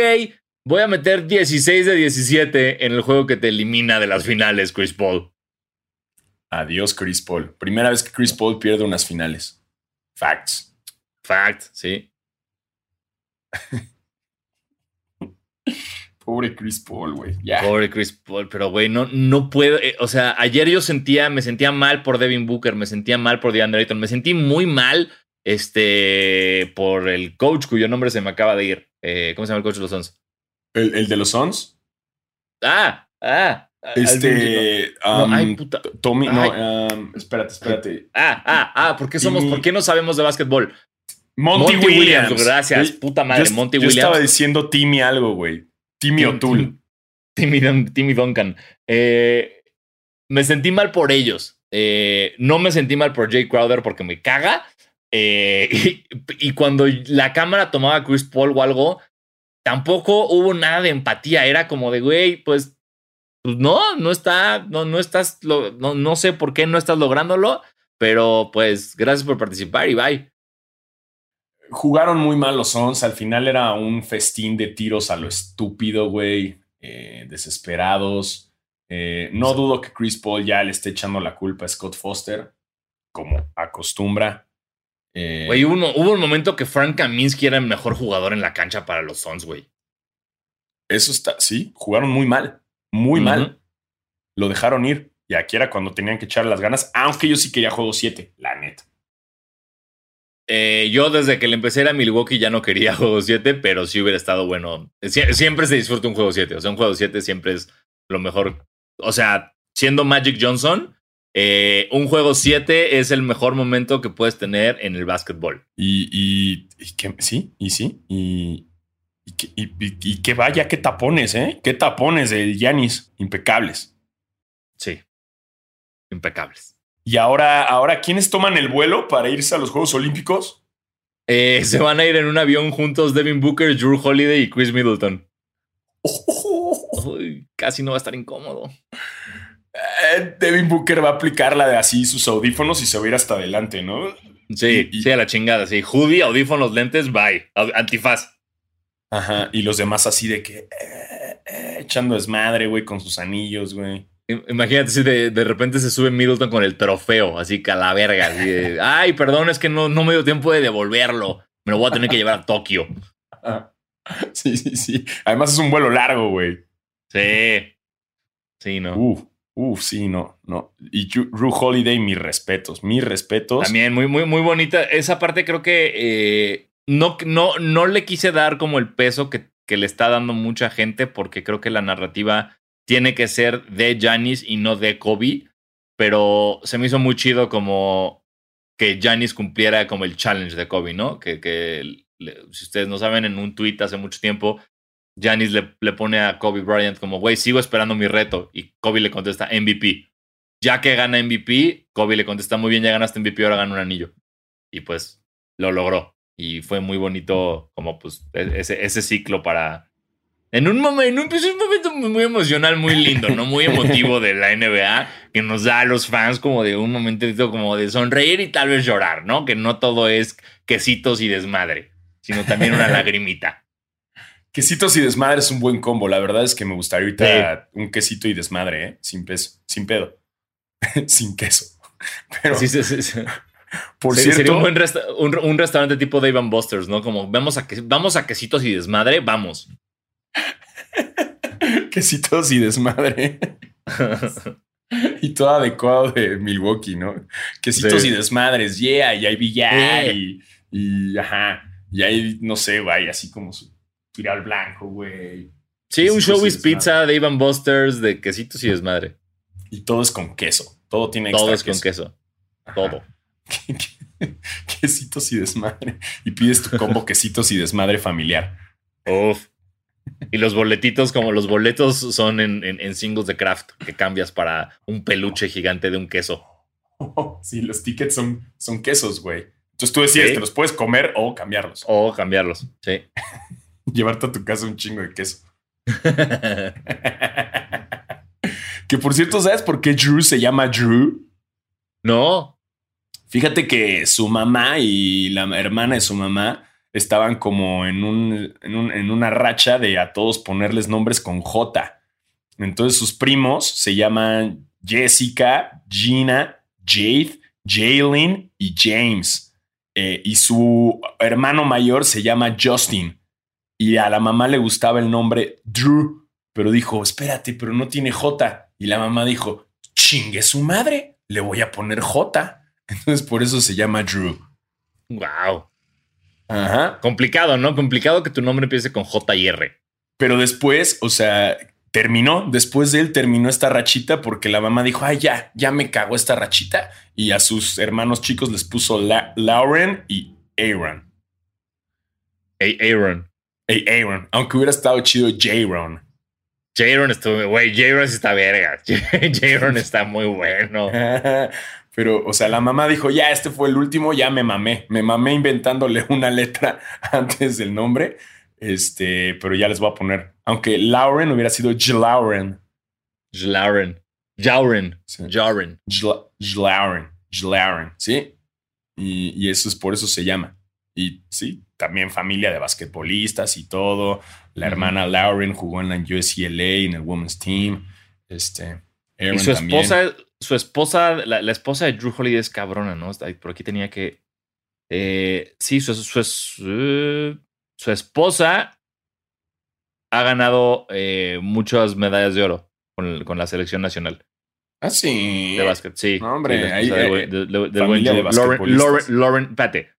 Voy a meter 16 de 17 en el juego que te elimina de las finales, Chris Paul. Adiós, Chris Paul. Primera vez que Chris Paul pierde unas finales. Facts. Facts, sí. Pobre Chris Paul, güey. Pobre Chris Paul, pero güey, no, no puedo. Eh, o sea, ayer yo sentía, me sentía mal por Devin Booker, me sentía mal por DeAndre Ayton, me sentí muy mal este, por el coach cuyo nombre se me acaba de ir. Eh, ¿Cómo se llama el coach de los Suns? ¿El, de los Sons? Ah, ah. Este. no, um, puta. Tommy, no, um, espérate, espérate. Ah, ah, ah, ¿por qué somos, por qué no sabemos de básquetbol? Monty, Williams. Gracias, puta madre. Monty yo Williams. estaba diciendo Timmy algo, güey. Timmy O'Toole. Timmy, Timmy Duncan. Eh, me sentí mal por ellos. Eh, no me sentí mal por Jay Crowder porque me caga. Eh, y, y, cuando la cámara tomaba a Chris Paul o algo, tampoco hubo nada de empatía. Era como de, güey, pues, pues no, no está, no, no estás, no, no sé por qué no estás lográndolo, pero pues gracias por participar y bye. Jugaron muy mal los Sons. Al final era un festín de tiros a lo estúpido, güey. Eh, desesperados. Eh, no dudo que Chris Paul ya le esté echando la culpa a Scott Foster, como acostumbra. Eh, güey, hubo, un momento que Frank Kaminsky era el mejor jugador en la cancha para los Suns, güey. Eso está, sí, jugaron muy mal, muy mal. Lo dejaron ir. Y aquí era cuando tenían que echar las ganas, aunque yo sí quería juego 7, la neta. Eh, yo desde que le empecé a ir a Milwaukee ya no quería juego 7, pero sí hubiera estado bueno. siempre se disfruta un juego 7. O sea, un juego 7 siempre es lo mejor. O sea, siendo Magic Johnson, eh, un juego 7 es el mejor momento que puedes tener en el básquetbol. Y, y, que, sí, y sí, y, y, que vaya, qué tapones, ¿eh? Qué tapones de Yanis, impecables. Sí, impecables. Y ahora, ahora, ¿quiénes toman el vuelo para irse a los Juegos Olímpicos? Eh, se van a ir en un avión juntos Devin Booker, Drew Holiday y Chris Middleton. casi no va a estar incómodo. Eh, Devin Booker va a aplicar la de así sus audífonos y se va a ir hasta adelante, ¿no? Sí, sí, a la chingada, sí. Hoodie, audífonos, lentes, bye. Antifaz. Ajá, y los demás así de que eh, eh, echando desmadre, güey, con sus anillos, güey. Imagínate si de, de, repente se sube Middleton con el trofeo, así que a la verga. Ay, perdón, es que no, no me dio tiempo de devolverlo. Me lo voy a tener que llevar a Tokio. Sí, sí, sí. Además es un vuelo largo, güey. Sí. Sí, no. Uf, uf, sí, no, no. Y Ru Holiday, mis respetos, mis respetos. También muy, muy, muy bonita. Esa parte creo que eh, no, no, no le quise dar como el peso que, que le está dando mucha gente porque creo que la narrativa tiene que ser de Janis y no de Kobe. Pero se me hizo muy chido como que Janis cumpliera como el challenge de Kobe, ¿no? Que, que si ustedes no saben, en un tweet hace mucho tiempo, Janis le, le, pone a Kobe Bryant como, güey, sigo esperando mi reto. Y Kobe le contesta MVP. Ya que gana MVP, Kobe le contesta, muy bien, ya ganaste MVP, ahora gana un anillo. Y pues lo logró. Y fue muy bonito como pues e, ese, ese ciclo para, en un, momento, en un, momento muy emocional, muy lindo, ¿no? Muy emotivo de la NBA, que nos da a los fans como de un momentito como de sonreír y tal vez llorar, ¿no? Que no todo es quesitos y desmadre, sino también una lagrimita. Quesitos y desmadre es un buen combo. La verdad es que me gustaría ahorita un quesito y desmadre, ¿eh? Sin peso, sin pedo. sin queso. Pero. Sí, sí, sí. Por cierto, sería un, buen un, restaurante tipo Dave Busters, ¿no? Como vamos a, vamos a quesitos y desmadre, vamos. Quesitos y desmadre. y todo adecuado de Milwaukee, ¿no? Quesitos y desmadres, yeah, y hay billar y, y, ajá, y hay, no sé, güey, así como su tirar blanco, güey. Sí, un showbiz pizza de Ivan Busters de quesitos y desmadre. Y todo es con queso, todo tiene Todo es con queso, todo. quesitos y desmadre. Y pides tu combo quesitos y desmadre familiar. Uf. Y los boletitos, como los boletos son en, singles de craft, que cambias para un peluche gigante de un queso. sí, los tickets son, son quesos, güey. Entonces tú decides, te los puedes comer o cambiarlos. O cambiarlos, sí. Llevarte a tu casa un chingo de queso. que por cierto, ¿sabes por qué Drew se llama Drew? No. Fíjate que su mamá y la hermana de su mamá estaban como en, un, en, una racha de a todos ponerles nombres con J. Entonces sus primos se llaman Jessica, Gina, Jade, Jalen y James. Eh, y su hermano mayor se llama Justin. Y a la mamá le gustaba el nombre Drew, pero dijo, espérate, pero no tiene J. Y la mamá dijo, chingue su madre, le voy a poner J. Entonces por eso se llama Drew. Wow. Ajá. Complicado, ¿no? Complicado que tu nombre empiece con J y R. Pero después, o sea, terminó, después de él terminó esta rachita porque la mamá dijo, ay, ya, ya me cagó esta rachita. Y a sus hermanos chicos les puso Lauren y Aaron. Aaron. Aaron. Aunque hubiera estado chido. Jaron estuvo, güey, Jaron está verga. Jaron está muy bueno. Pero, o sea, la mamá dijo, ya, este fue el último, ya me mamé. Me mamé inventándole una letra antes del nombre. Este, pero ya les voy a poner. Aunque Lauren hubiera sido Jlauren. Jlauren. Jauren. Jauren. Jlauren. Jlauren. ¿Sí? Y, y, eso es por eso se llama. Y sí, también familia de basquetbolistas y todo. La hermana Lauren jugó en la USCLA, en el Women's Team. Este, y su esposa, su esposa, la, esposa de Drew Holiday es cabrona, ¿no? Por aquí tenía que. Eh, sí, su, su, esposa ha ganado eh, muchas medallas de oro con, con, la selección nacional. Ah, sí. De básquet, sí. hombre, ahí. Del buen Lauren, Lauren, espérate.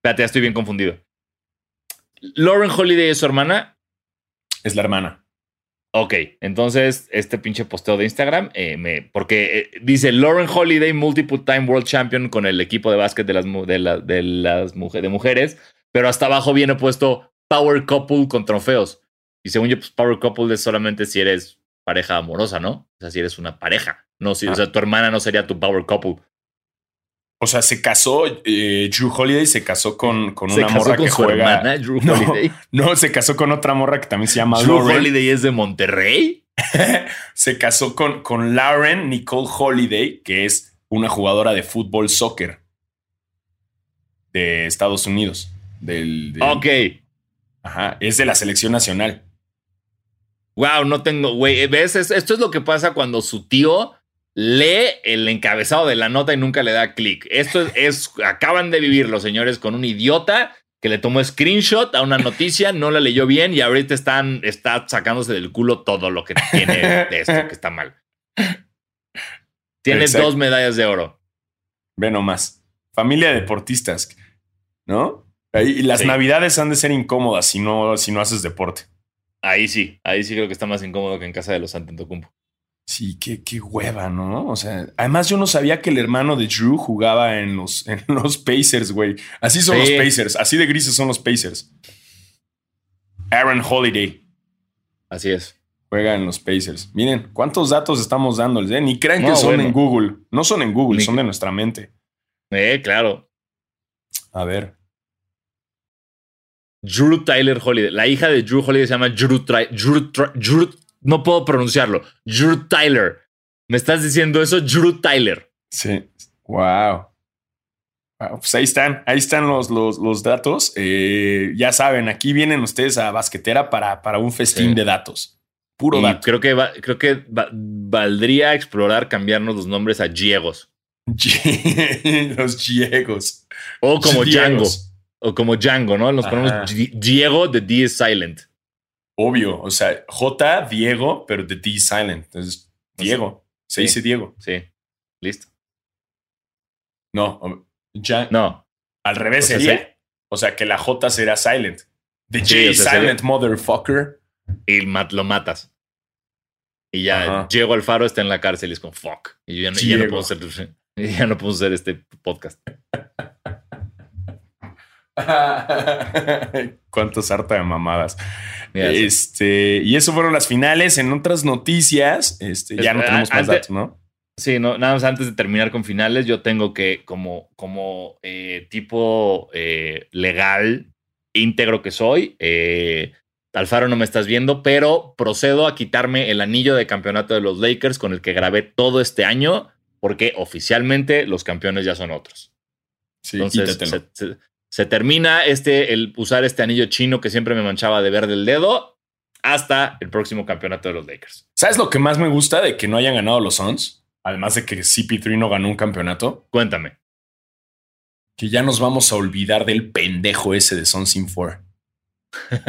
Espérate, ya estoy bien confundido. Lauren Holiday es su hermana. Es la hermana. Ok, entonces este pinche posteo de Instagram, eh, me, porque eh, dice Lauren Holiday, multiple time world champion con el equipo de básquet de las, de, de las de mujeres, pero hasta abajo viene puesto power couple con trofeos. Y según yo, pues power couple es solamente si eres pareja amorosa, ¿no? O sea, si eres una pareja. No, si, o sea, tu hermana no sería tu power couple. O sea, se casó, eh, Drew Holiday se casó con, con una morra que juega. Hermana, Drew Holiday? No, se casó con otra morra que también se llama Drew Holiday es de Monterrey. se casó con, con Lauren Nicole Holiday, que es una jugadora de fútbol soccer de Estados Unidos. Del, ok. Ajá, es de la selección nacional. Wow, no tengo, güey. ¿Ves? Esto es lo que pasa cuando su tío lee el encabezado de la nota y nunca le da clic. Esto es, acaban de vivir los señores con un idiota que le tomó screenshot a una noticia, no la leyó bien y ahorita están, está sacándose del culo todo lo que tiene de esto, que está mal. Tiene dos medallas de oro. Ve nomás. Familia de deportistas, ¿no? Y las navidades han de ser incómodas si no, si no haces deporte. Ahí sí, ahí sí creo que está más incómodo que en casa de los Antetokounmpo. Sí, qué, qué hueva, ¿no? O sea, además yo no sabía que el hermano de Drew jugaba en los, en los Pacers, güey. Así son los Pacers, así de grises son los Pacers. Aaron Holiday. Así es. Juega en los Pacers. Miren, cuántos datos estamos dándoles, ¿eh? Ni crean que son en Google. No son en Google, son de nuestra mente. Eh, claro. A ver. Drew Tyler Holiday. La hija de Drew Holiday se llama Drew, Drew, Drew no puedo pronunciarlo. Drew Tyler. ¿Me estás diciendo eso? Drew Tyler. Sí. Wow. Pues ahí están, ahí están los, los, datos. Eh, ya saben, aquí vienen ustedes a Basquetera para, para un festín de datos. Puro dato. Creo que, creo que valdría explorar cambiarnos los nombres a Diegos. los Diegos. O como Django. O como Django, ¿no? Nos ponemos Diego, the D is silent obvio. O sea, J, Diego, pero de D silent. Entonces, Diego. Se dice Diego. Sí. Listo. No, ya. No. Al revés sería. O sea, que la J será silent. The J silent motherfucker. Y lo matas. Y ya Diego Alfaro está en la cárcel y es como fuck. Y ya, ya no puedo hacer, ya no puedo hacer este podcast. Cuántos harta de mamadas. Este, y eso fueron las finales. En otras noticias, este, ya no tenemos más datos, ¿no? Sí, no, nada más antes de terminar con finales, yo tengo que, como, como eh, tipo eh, legal, íntegro que soy, eh, Alfaro no me estás viendo, pero procedo a quitarme el anillo de campeonato de los Lakers con el que grabé todo este año, porque oficialmente los campeones ya son otros. Sí, Entonces, se termina este, el usar este anillo chino que siempre me manchaba de verde el dedo hasta el próximo campeonato de los Lakers. ¿Sabes lo que más me gusta de que no hayan ganado los Suns? Además de que CP3 no ganó un campeonato. Cuéntame. Que ya nos vamos a olvidar del pendejo ese de Suns in 4.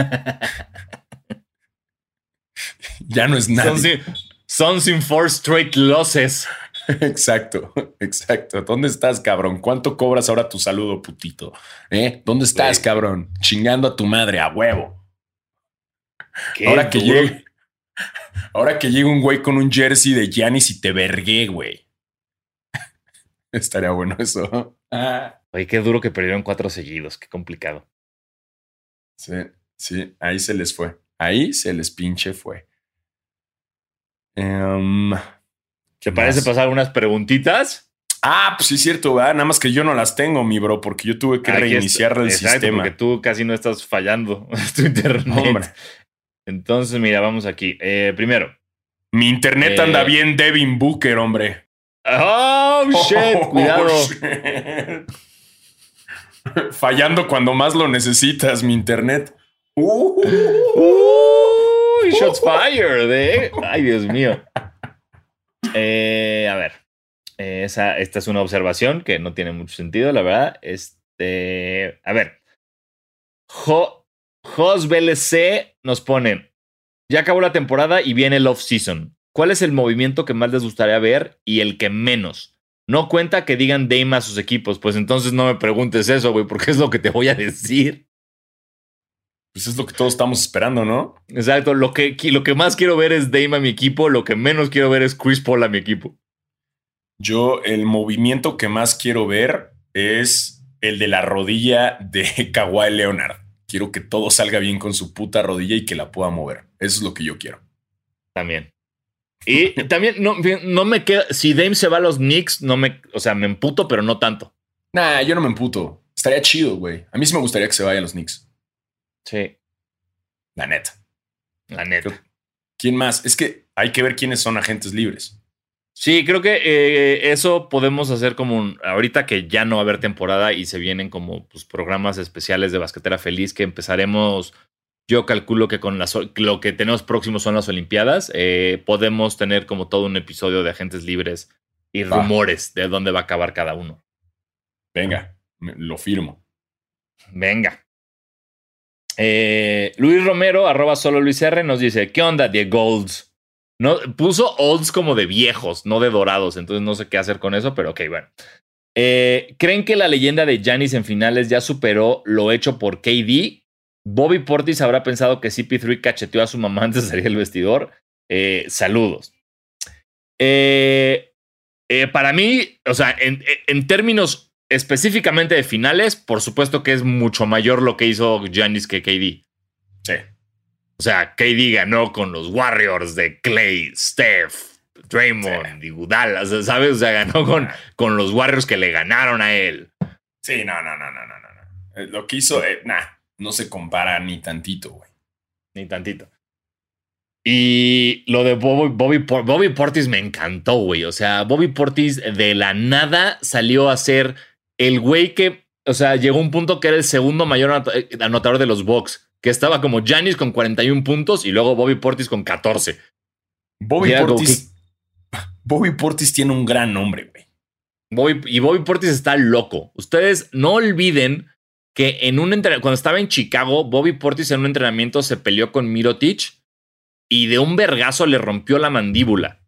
ya no es nada. Suns in 4 straight losses. Exacto, exacto. ¿Dónde estás, cabrón? ¿Cuánto cobras ahora tu saludo, putito? ¿Eh? ¿Dónde estás, cabrón? Chingando a tu madre, a huevo. ahora que llegue, ahora que llegue un güey con un jersey de Giannis y te vergué, güey. Estaría bueno eso. Ah. Oye, qué duro que perdieron cuatro seguidos, qué complicado. Sí, sí, ahí se les fue. Ahí se les pinche fue. Um, ¿Te parece pasar unas preguntitas? Ah, pues sí es cierto, ¿verdad? Nada más que yo no las tengo, mi bro, porque yo tuve que reiniciar el Exacto, sistema. Porque tú casi no estás fallando tu internet. Entonces, mira, vamos aquí. Eh, primero. Mi internet anda eh, bien, Devin Booker, hombre. Oh, shit, oh, cuidado. Fallando cuando más lo necesitas, mi internet. Uh, shots fired, eh. Ay, Dios mío. Eh, a ver, esa, esta es una observación que no tiene mucho sentido, la verdad. Este, a ver, jo, Jos VLC nos pone, ya acabó la temporada y viene el off-season. ¿Cuál es el movimiento que más les gustaría ver y el que menos? No cuenta que digan Dame a sus equipos, pues entonces no me preguntes eso, güey, porque es lo que te voy a decir. Pues es lo que todos estamos esperando, ¿no? Exacto. Lo que, lo que más quiero ver es Dame a mi equipo. Lo que menos quiero ver es Chris Paul a mi equipo. Yo, el movimiento que más quiero ver es el de la rodilla de Kawhi Leonard. Quiero que todo salga bien con su puta rodilla y que la pueda mover. Eso es lo que yo quiero. También. Y también no, no me queda. Si Dame se va a los Knicks, no me. O sea, me emputo, pero no tanto. Nah, yo no me emputo. Estaría chido, güey. A mí sí me gustaría que se vaya a los Knicks. Sí. La neta. La neta. ¿Quién más? Es que hay que ver quiénes son agentes libres. Sí, creo que eh, eso podemos hacer como un, ahorita que ya no va a haber temporada y se vienen como pues, programas especiales de basquetera feliz que empezaremos. Yo calculo que con las, lo que tenemos próximo son las Olimpiadas. Eh, podemos tener como todo un episodio de agentes libres y rumores de dónde va a acabar cada uno. Venga, lo firmo. Venga. Eh, Luis Romero, arroba solo Luis R, nos dice: ¿Qué onda, The Golds? No, puso olds como de viejos, no de dorados. Entonces no sé qué hacer con eso, pero ok, bueno. Eh, ¿Creen que la leyenda de Janis en finales ya superó lo hecho por KD? Bobby Portis habrá pensado que CP3 cacheteó a su mamá antes de salir del vestidor. Eh, saludos. Para mí, o sea, en, en, términos específicamente de finales, por supuesto que es mucho mayor lo que hizo Giannis que KD. Sí. O sea, KD ganó con los Warriors de Clay, Steph, Draymond y Gudala, ¿sabes? O sea, ganó con, con los Warriors que le ganaron a él. Sí, no, no, no, no, no, no. Eh, lo que hizo, eh, nah, no se compara ni tantito, güey. Ni tantito. Y lo de Bobby, Bobby, Bobby Portis me encantó, güey. O sea, Bobby Portis de la nada salió a ser el güey que, o sea, llegó a un punto que era el segundo mayor eh, anotador de los Bucks, que estaba como Janis con 41 puntos y luego Bobby Portis con 14. Bobby Portis Bobby Portis tiene un gran nombre, güey. Bobby, y Bobby Portis está loco. Ustedes no olviden que en un cuando estaba en Chicago, Bobby Portis en un entrenamiento se peleó con Mirotic y de un vergazo le rompió la mandíbula.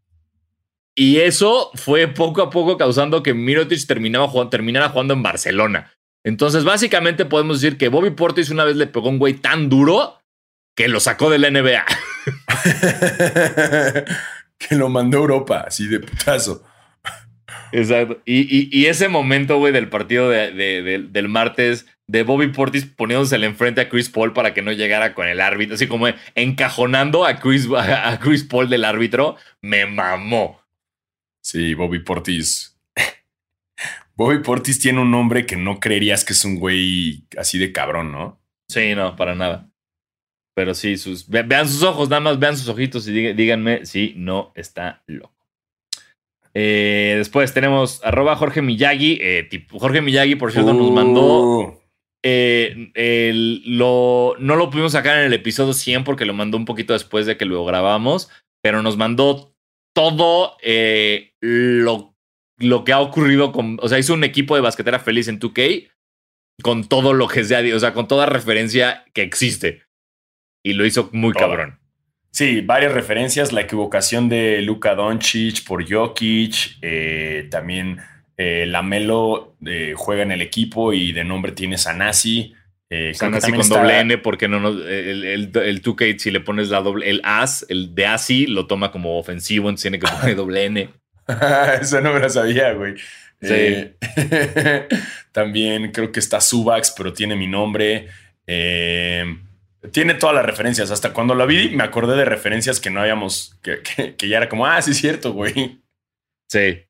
Y eso fue poco a poco causando que Mirotic terminaba terminara jugando en Barcelona. Entonces, básicamente podemos decir que Bobby Portis una vez le pegó un güey tan duro que lo sacó de la NBA. que lo mandó a Europa, así de putazo. Exacto. Y, ese momento, güey, del partido del martes, de Bobby Portis poniéndose enfrente a Chris Paul para que no llegara con el árbitro, así como encajonando a Chris, a Chris Paul del árbitro, me mamó. Sí, Bobby Portis. Bobby Portis tiene un nombre que no creerías que es un güey así de cabrón, ¿no? Sí, no, para nada. Pero sí, sus, vean sus ojos, nada más vean sus ojitos y díganme si no está loco. Eh, después tenemos arroba Jorge Miyagi. Eh, Jorge Miyagi, por cierto, nos mandó. Uh. Eh, lo, no lo pudimos sacar en el episodio 100 porque lo mandó un poquito después de que lo grabamos, pero nos mandó todo lo, lo que ha ocurrido con. O sea, hizo un equipo de basquetera feliz en 2K con todo lo que sea, o sea, con toda referencia que existe y lo hizo muy cabrón. Sí, varias referencias. La equivocación de Luka Doncic por Jokic. Eh, también eh, Lamelo eh, juega en el equipo y de nombre tiene Sanasi. Eh, Sanasi con doble N porque no, el, el, el 2K si le pones la doble, el as, el de Asi lo toma como ofensivo, entonces tiene que poner doble N. Eso no me lo sabía, güey. Sí. también creo que está Subax, pero tiene mi nombre. Eh, tiene todas las referencias. Hasta cuando la vi, me acordé de referencias que no habíamos, que, ya era como, ah, sí es cierto, güey. Sí.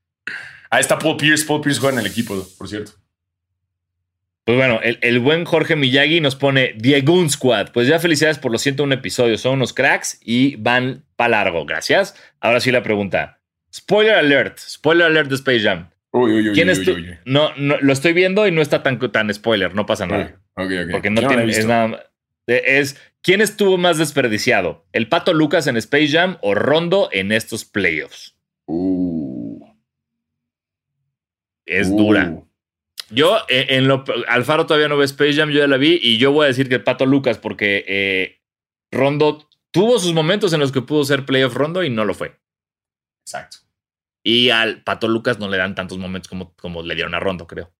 Ah, está Paul Pierce. Paul Pierce juega en el equipo, por cierto. Pues bueno, el, buen Jorge Miyagi nos pone Diego Squad. Pues ya felicidades por los 101 episodios. Son unos cracks y van para largo. Gracias. Ahora sí la pregunta. Spoiler alert. Spoiler alert de Space Jam. Uy, uy, uy, ¿Quién es No, no, lo estoy viendo y no está tan, tan spoiler. No pasa nada. Porque no, tiene es nada es ¿quién estuvo más desperdiciado? ¿El Pato Lucas en Space Jam o Rondo en estos playoffs? Uh. Es dura. Uh. Yo, eh, en lo, Alfaro todavía no ve Space Jam, yo ya la vi y yo voy a decir que el Pato Lucas porque eh, Rondo tuvo sus momentos en los que pudo ser playoff Rondo y no lo fue. Exacto. Y al Pato Lucas no le dan tantos momentos como, como le dieron a Rondo, creo.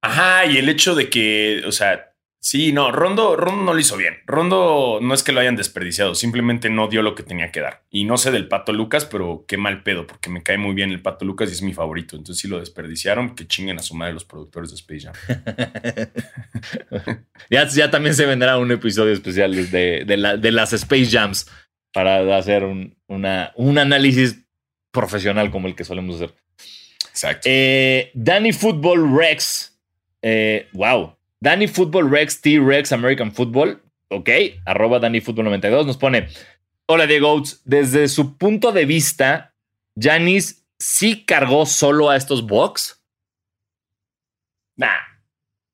Ajá, y el hecho de que, o sea, Sí, no, Rondo, Rondo no lo hizo bien. Rondo no es que lo hayan desperdiciado, simplemente no dio lo que tenía que dar. Y no sé del Pato Lucas, pero qué mal pedo, porque me cae muy bien el Pato Lucas y es mi favorito. Entonces, si lo desperdiciaron, que chinguen a su madre los productores de Space Jam. ya, ya, también se vendrá un episodio especial de, de, las Space Jams para hacer un, una, un análisis profesional como el que solemos hacer. Exacto. Eh, Danny Football Rex. Eh, wow, Danny Football Rex T Rex American Football, ok, arroba Danny Football 92 nos pone, hola Diego desde su punto de vista, Janis sí cargó solo a estos Bucks. Nah.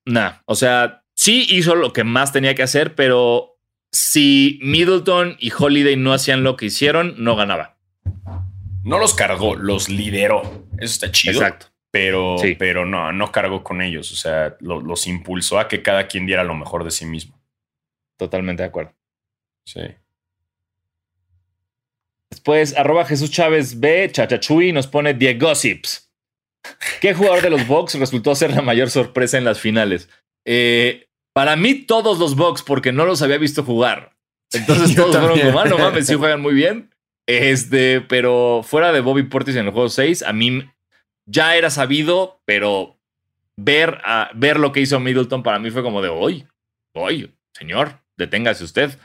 Nah, o sea, sí hizo lo que más tenía que hacer, pero si Middleton y Holiday no hacían lo que hicieron, no ganaba. No los cargó, los lideró. Eso está chido. Exacto. Pero, pero no, no cargó con ellos. O sea, los impulsó a que cada quien diera lo mejor de sí mismo. Totalmente de acuerdo. Sí. Después, arroba Jesús Chávez B, Chachachui, nos pone Diego Gossips. ¿Qué jugador de los Bucks resultó ser la mayor sorpresa en las finales? Eh, para mí, todos los Bucks, porque no los había visto jugar. Entonces todos fueron como, ah, no mames, sí juegan muy bien. Este, pero fuera de Bobby Portis en el juego 6, a mí ya era sabido, pero ver, a, ver lo que hizo Middleton para mí fue como de, hoy, hoy, señor, deténgase usted.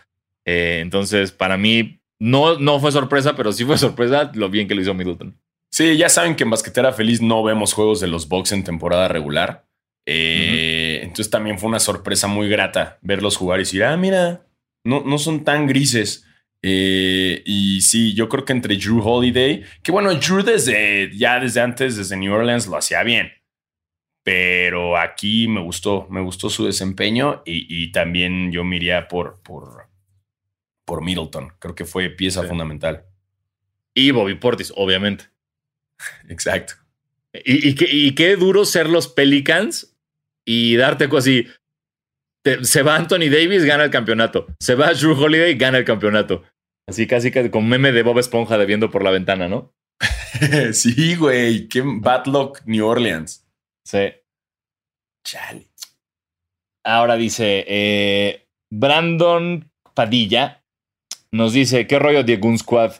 Eh, entonces, para mí, no, no fue sorpresa, pero sí fue sorpresa lo bien que lo hizo Middleton. Sí, ya saben que en Basquetera Feliz no vemos juegos de los Bucks en temporada regular. Eh, entonces también fue una sorpresa muy grata verlos jugar y decir, ah, mira, no, no son tan grises. Eh, y sí, yo creo que entre Drew Holiday, que bueno, Drew desde ya desde antes, desde New Orleans, lo hacía bien. Pero aquí me gustó, me gustó su desempeño y, también yo me iría por, por, por Middleton. Creo que fue pieza fundamental. Y Bobby Portis, obviamente. Exacto. Y, y, qué, duro ser los Pelicans y darte así. se va Anthony Davis, gana el campeonato. Se va Drew Holiday, gana el campeonato. Así casi con meme de Bob Esponja de viendo por la ventana, ¿no? sí, güey. Qué bad luck New Orleans. Sí. Chale. Ahora dice eh, Brandon Padilla. Nos dice: ¿Qué rollo de Goon Squad?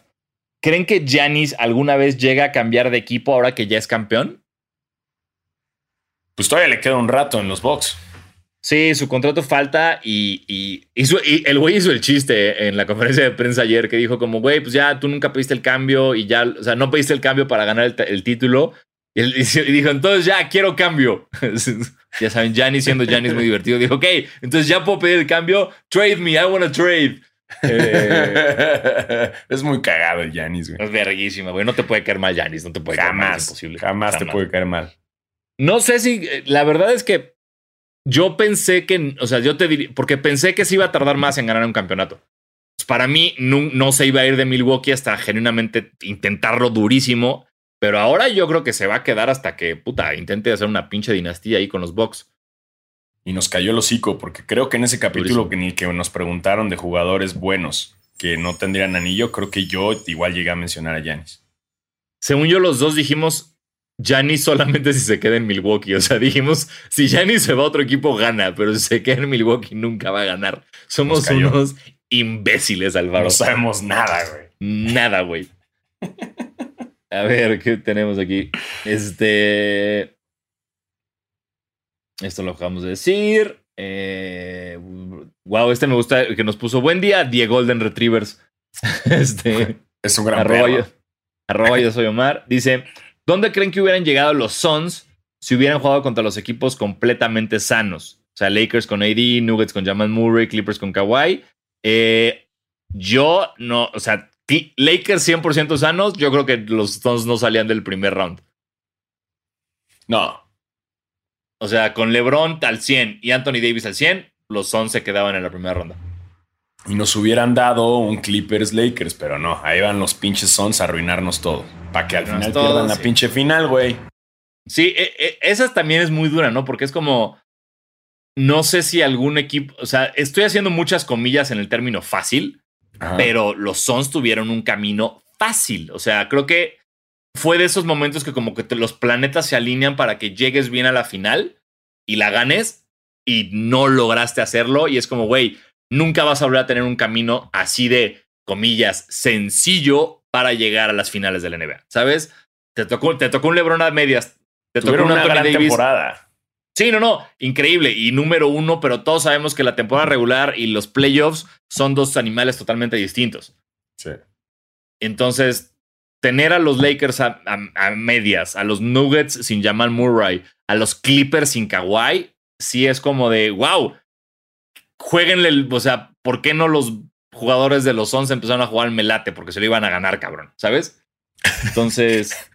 ¿Creen que Janis alguna vez llega a cambiar de equipo ahora que ya es campeón? Pues todavía le queda un rato en los box. Sí, su contrato falta y, y, el güey hizo el chiste en la conferencia de prensa ayer que dijo como, güey, pues ya tú nunca pediste el cambio y ya, o sea, no pediste el cambio para ganar el, título. Y, él, dijo, entonces ya quiero cambio. ya saben, Janis siendo Janis muy divertido, dijo, ok, entonces ya puedo pedir el cambio, trade me, I want to trade. Eh, es muy cagado el Janis, güey. Es verguísima, güey. No te puede caer mal Janis, no te puede caer mal. Es imposible. Jamás, te puede caer mal. No sé si. Eh, la verdad es que yo pensé que. O sea, yo te diría. Porque pensé que se iba a tardar más en ganar un campeonato. Pues para mí, no, se iba a ir de Milwaukee hasta genuinamente intentarlo durísimo. Pero ahora yo creo que se va a quedar hasta que, puta, intente hacer una pinche dinastía ahí con los Bucks y nos cayó el hocico, porque creo que en ese capítulo que, ni que nos preguntaron de jugadores buenos que no tendrían anillo, creo que yo igual llegué a mencionar a Yanis. Según yo, los dos dijimos Yanis solamente si se queda en Milwaukee. O sea, dijimos, si Yanis se va a otro equipo, gana, pero si se queda en Milwaukee, nunca va a ganar. Somos unos imbéciles, Álvaro. No sabemos nada, güey. Nada, güey. A ver, ¿qué tenemos aquí? Este. Esto lo acabamos de decir. Eh, wow, este me gusta que nos puso buen día, Diego Golden Retrievers. este es un gran arroba yo, arroba yo soy Omar. Dice: ¿Dónde creen que hubieran llegado los Suns si hubieran jugado contra los equipos completamente sanos? O sea, Lakers con AD, Nuggets con Jamal Murray, Clippers con Kawhi. Eh, yo no, o sea, Lakers 100% sanos, yo creo que los Suns no salían del primer round. No, o sea, con LeBron al 100 y Anthony Davis al 100, los Suns se quedaban en la primera ronda. Y nos hubieran dado un Clippers Lakers, pero no, ahí van los pinches Suns a arruinarnos todo. Para que al final pierdan la pinche final, güey. Sí, e, e, esa también es muy dura, ¿no? Porque es como. No sé si algún equipo. O sea, estoy haciendo muchas comillas en el término fácil, pero los Suns tuvieron un camino fácil. O sea, creo que fue de esos momentos que como que los planetas se alinean para que llegues bien a la final y la ganes y no lograste hacerlo y es como, güey, nunca vas a volver a tener un camino así de, comillas, sencillo para llegar a las finales de la NBA, ¿sabes? Te tocó, te tocó un LeBron a medias, te tocó una gran temporada. Sí, no, no, increíble y número uno, pero todos sabemos que la temporada regular y los playoffs son dos animales totalmente distintos. Sí. Entonces, tener a los Lakers a, medias, a los Nuggets sin Jamal Murray, a los Clippers sin Kawhi, sí es como de, wow, jueguenle, o sea, ¿por qué no los jugadores de los 11 empezaron a jugar el melate? Porque se lo iban a ganar, cabrón, ¿sabes? Entonces,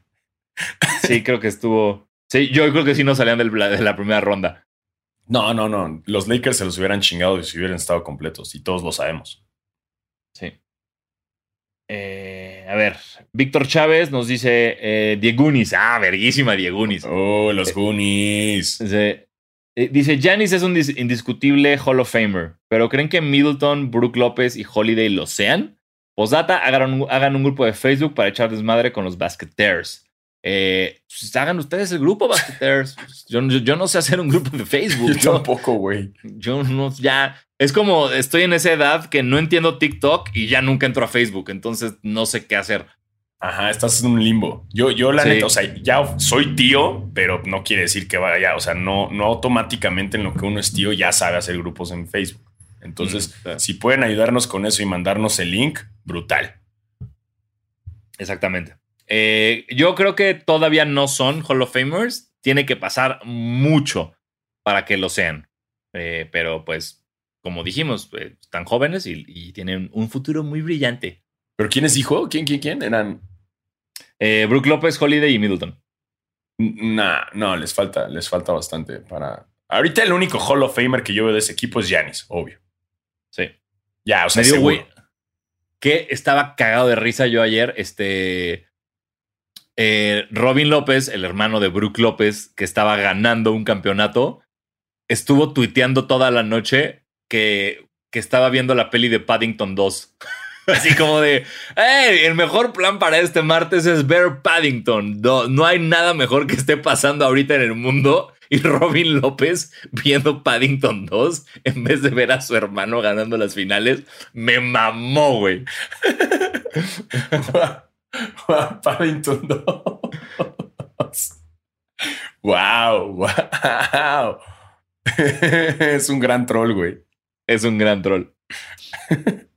sí, creo que estuvo... Sí, yo creo que sí no salían de la primera ronda. No, no, no. Los Lakers se los hubieran chingado si hubieran estado completos y todos lo sabemos. Sí. Eh, a ver, Víctor Chávez nos dice eh, Diegunis. Ah, verguísima Diegunis. Oh, los Goonies. Dice, eh, dice, Janis es un indiscutible Hall of Famer, pero ¿creen que Middleton, Brook López y Holiday lo sean? Posdata, hagan un, hagan un grupo de Facebook para echar desmadre con los basqueters. Eh, pues hagan ustedes el grupo Basqueters. Yo, yo, no sé hacer un grupo de Facebook. Yo tampoco, güey. Yo no, ya. Es como estoy en esa edad que no entiendo TikTok y ya nunca entro a Facebook. Entonces no sé qué hacer. Ajá, estás en un limbo. Yo, yo la neta, o sea, ya soy tío, pero no quiere decir que vaya, o sea, no, no automáticamente en lo que uno es tío ya sabe hacer grupos en Facebook. Entonces, mm, si pueden ayudarnos con eso y mandarnos el link, brutal. Exactamente. Eh, yo creo que todavía no son Hall of Famers. Tiene que pasar mucho para que lo sean. Eh, pero pues, como dijimos, eh, están jóvenes y, tienen un futuro muy brillante. ¿Pero quiénes dijo? ¿Quién, quién, quién? Eran. Brook López, Holiday y Middleton. Nah, no, les falta, les falta bastante para. Ahorita el único Hall of Famer que yo veo de ese equipo es Giannis, obvio. Sí. Ya, o sea, seguro. que estaba cagado de risa yo ayer. Este. Eh, Robin López, el hermano de Brook López, que estaba ganando un campeonato, estuvo tuiteando toda la noche que, que estaba viendo la peli de Paddington 2. Así como de, hey, el mejor plan para este martes es ver Paddington. No, no hay nada mejor que esté pasando ahorita en el mundo. Y Robin López viendo Paddington 2 en vez de ver a su hermano ganando las finales. Me mamó, güey. Paddington 2. Wow, wow. es un gran troll, güey. Es un gran troll.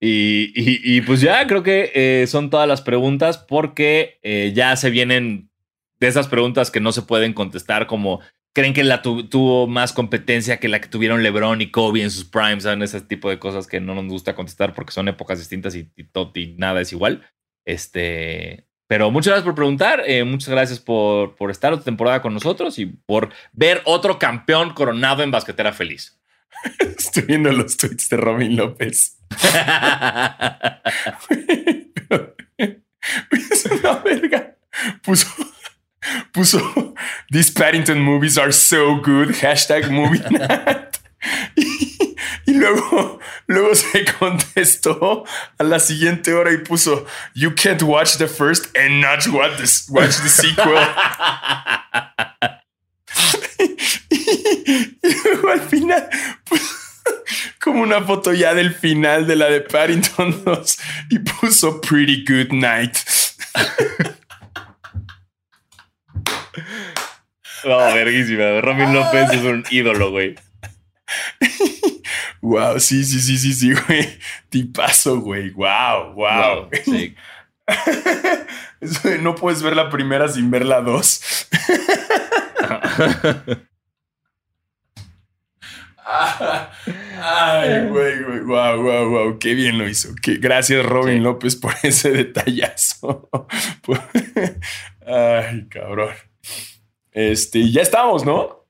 y, pues ya creo que eh, son todas las preguntas porque eh, ya se vienen de esas preguntas que no se pueden contestar como creen que la tuvo más competencia que la que tuvieron LeBron y Kobe en sus primes, ¿saben? Ese tipo de cosas que no nos gusta contestar porque son épocas distintas y, y, nada es igual. Este, pero muchas gracias por preguntar, eh, muchas gracias por, por estar otra temporada con nosotros y por ver otro campeón coronado en basquetera feliz. Estoy viendo los tweets de Robin López. es una verga. Puso puso These Paddington movies are so good. Hashtag movie y, y, luego, luego se contestó a la siguiente hora y puso You can't watch the first and not watch the, watch the sequel. y, luego al final como una foto ya del final de la de Paddington 2 y puso Pretty Good Night. No, verguísima. Robin López es un ídolo, güey. Wow, sí, sí, sí, sí, sí, güey. Tipazo, güey. Wow, wow. sí. no puedes ver la primera sin ver la dos. Ay, güey, güey. Wow, wow, wow. Qué bien lo hizo. Gracias, Robin López, por ese detallazo. Ay, cabrón. Este, ya estamos, ¿no?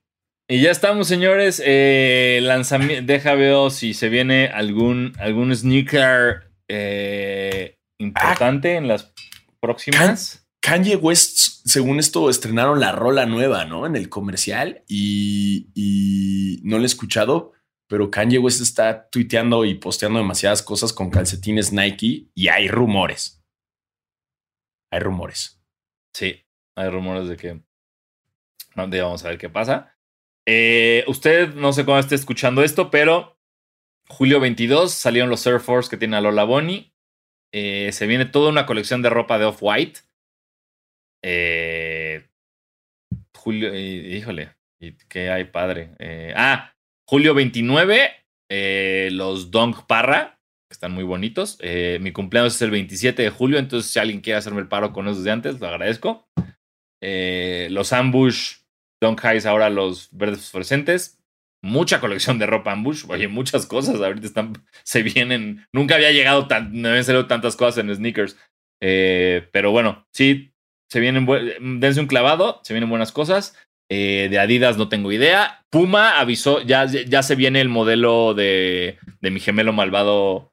Y ya estamos, señores. Eh, lanzamiento. Deja ver si se viene algún, algún sneaker eh, importante en las próximas. Kanye West, según esto, estrenaron la rola nueva, ¿no? En el comercial y, no lo he escuchado, pero Kanye West está tuiteando y posteando demasiadas cosas con calcetines Nike y hay rumores. Hay rumores. Sí, hay rumores de que vamos a ver qué pasa. Eh, usted no sé cómo esté escuchando esto, pero julio 22 salieron los Force que tiene a Lola Bonnie. Eh, se viene toda una colección de ropa de Off-White. Eh, julio, híjole, ¿qué hay, padre? ah, julio 29, los Dong Parra, que están muy bonitos. mi cumpleaños es el 27 de julio, entonces si alguien quiere hacerme el paro con esos de antes, lo agradezco. los Ambush Don Highs ahora los verdes fluorescentes. Mucha colección de ropa ambush. Oye, muchas cosas. Ahorita están, se vienen. Nunca había llegado tan, no habían salido tantas cosas en sneakers. Eh, pero bueno, sí, se vienen. Dense un clavado, se vienen buenas cosas. Eh, de Adidas no tengo idea. Puma avisó, ya, ya se viene el modelo de, de mi gemelo malvado,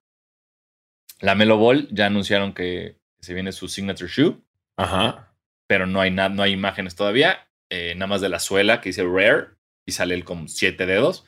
la Melo Ball. Ya anunciaron que se viene su signature shoe. Ajá. Pero no hay, no hay imágenes todavía. Eh, nada más de la suela que dice Rare y sale el con siete dedos.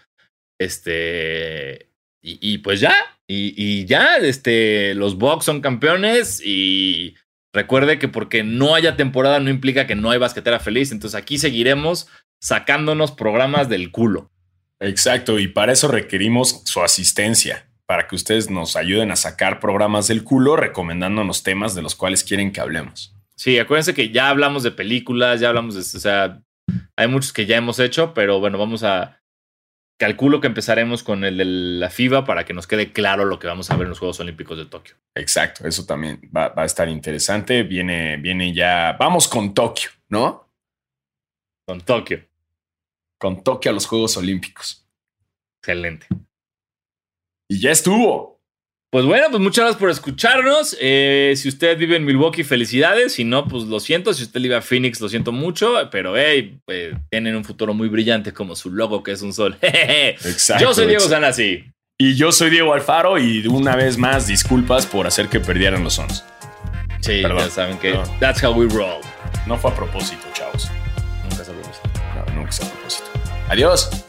Este. Y, pues ya. Y, y, ya, este, los Bucks son campeones y recuerde que porque no haya temporada no implica que no hay basquetera feliz. Entonces aquí seguiremos sacándonos programas del culo. Exacto, y para eso requerimos su asistencia, para que ustedes nos ayuden a sacar programas del culo recomendándonos temas de los cuales quieren que hablemos. Sí, acuérdense que ya hablamos de películas, ya hablamos de, o sea, hay muchos que ya hemos hecho, pero bueno, vamos a, calculo que empezaremos con el de la FIBA para que nos quede claro lo que vamos a ver en los Juegos Olímpicos de Tokio. Exacto, eso también va, a estar interesante. Viene, viene ya, vamos con Tokio, ¿no? Con Tokio. Con Tokio a los Juegos Olímpicos. Excelente. Y ya estuvo. Pues bueno, pues muchas gracias por escucharnos. Eh, si usted vive en Milwaukee, felicidades. Si no, pues lo siento. Si usted vive a Phoenix, lo siento mucho. Pero hey, pues, tienen un futuro muy brillante como su logo, que es un sol. exacto. Yo soy Diego Zanassi. Y yo soy Diego Alfaro. Y una vez más, disculpas por hacer que perdieran los Sons. Sí, ya saben que that's how we roll. No fue a propósito, chavos. Nunca es a propósito. No, nunca es a propósito. Adiós.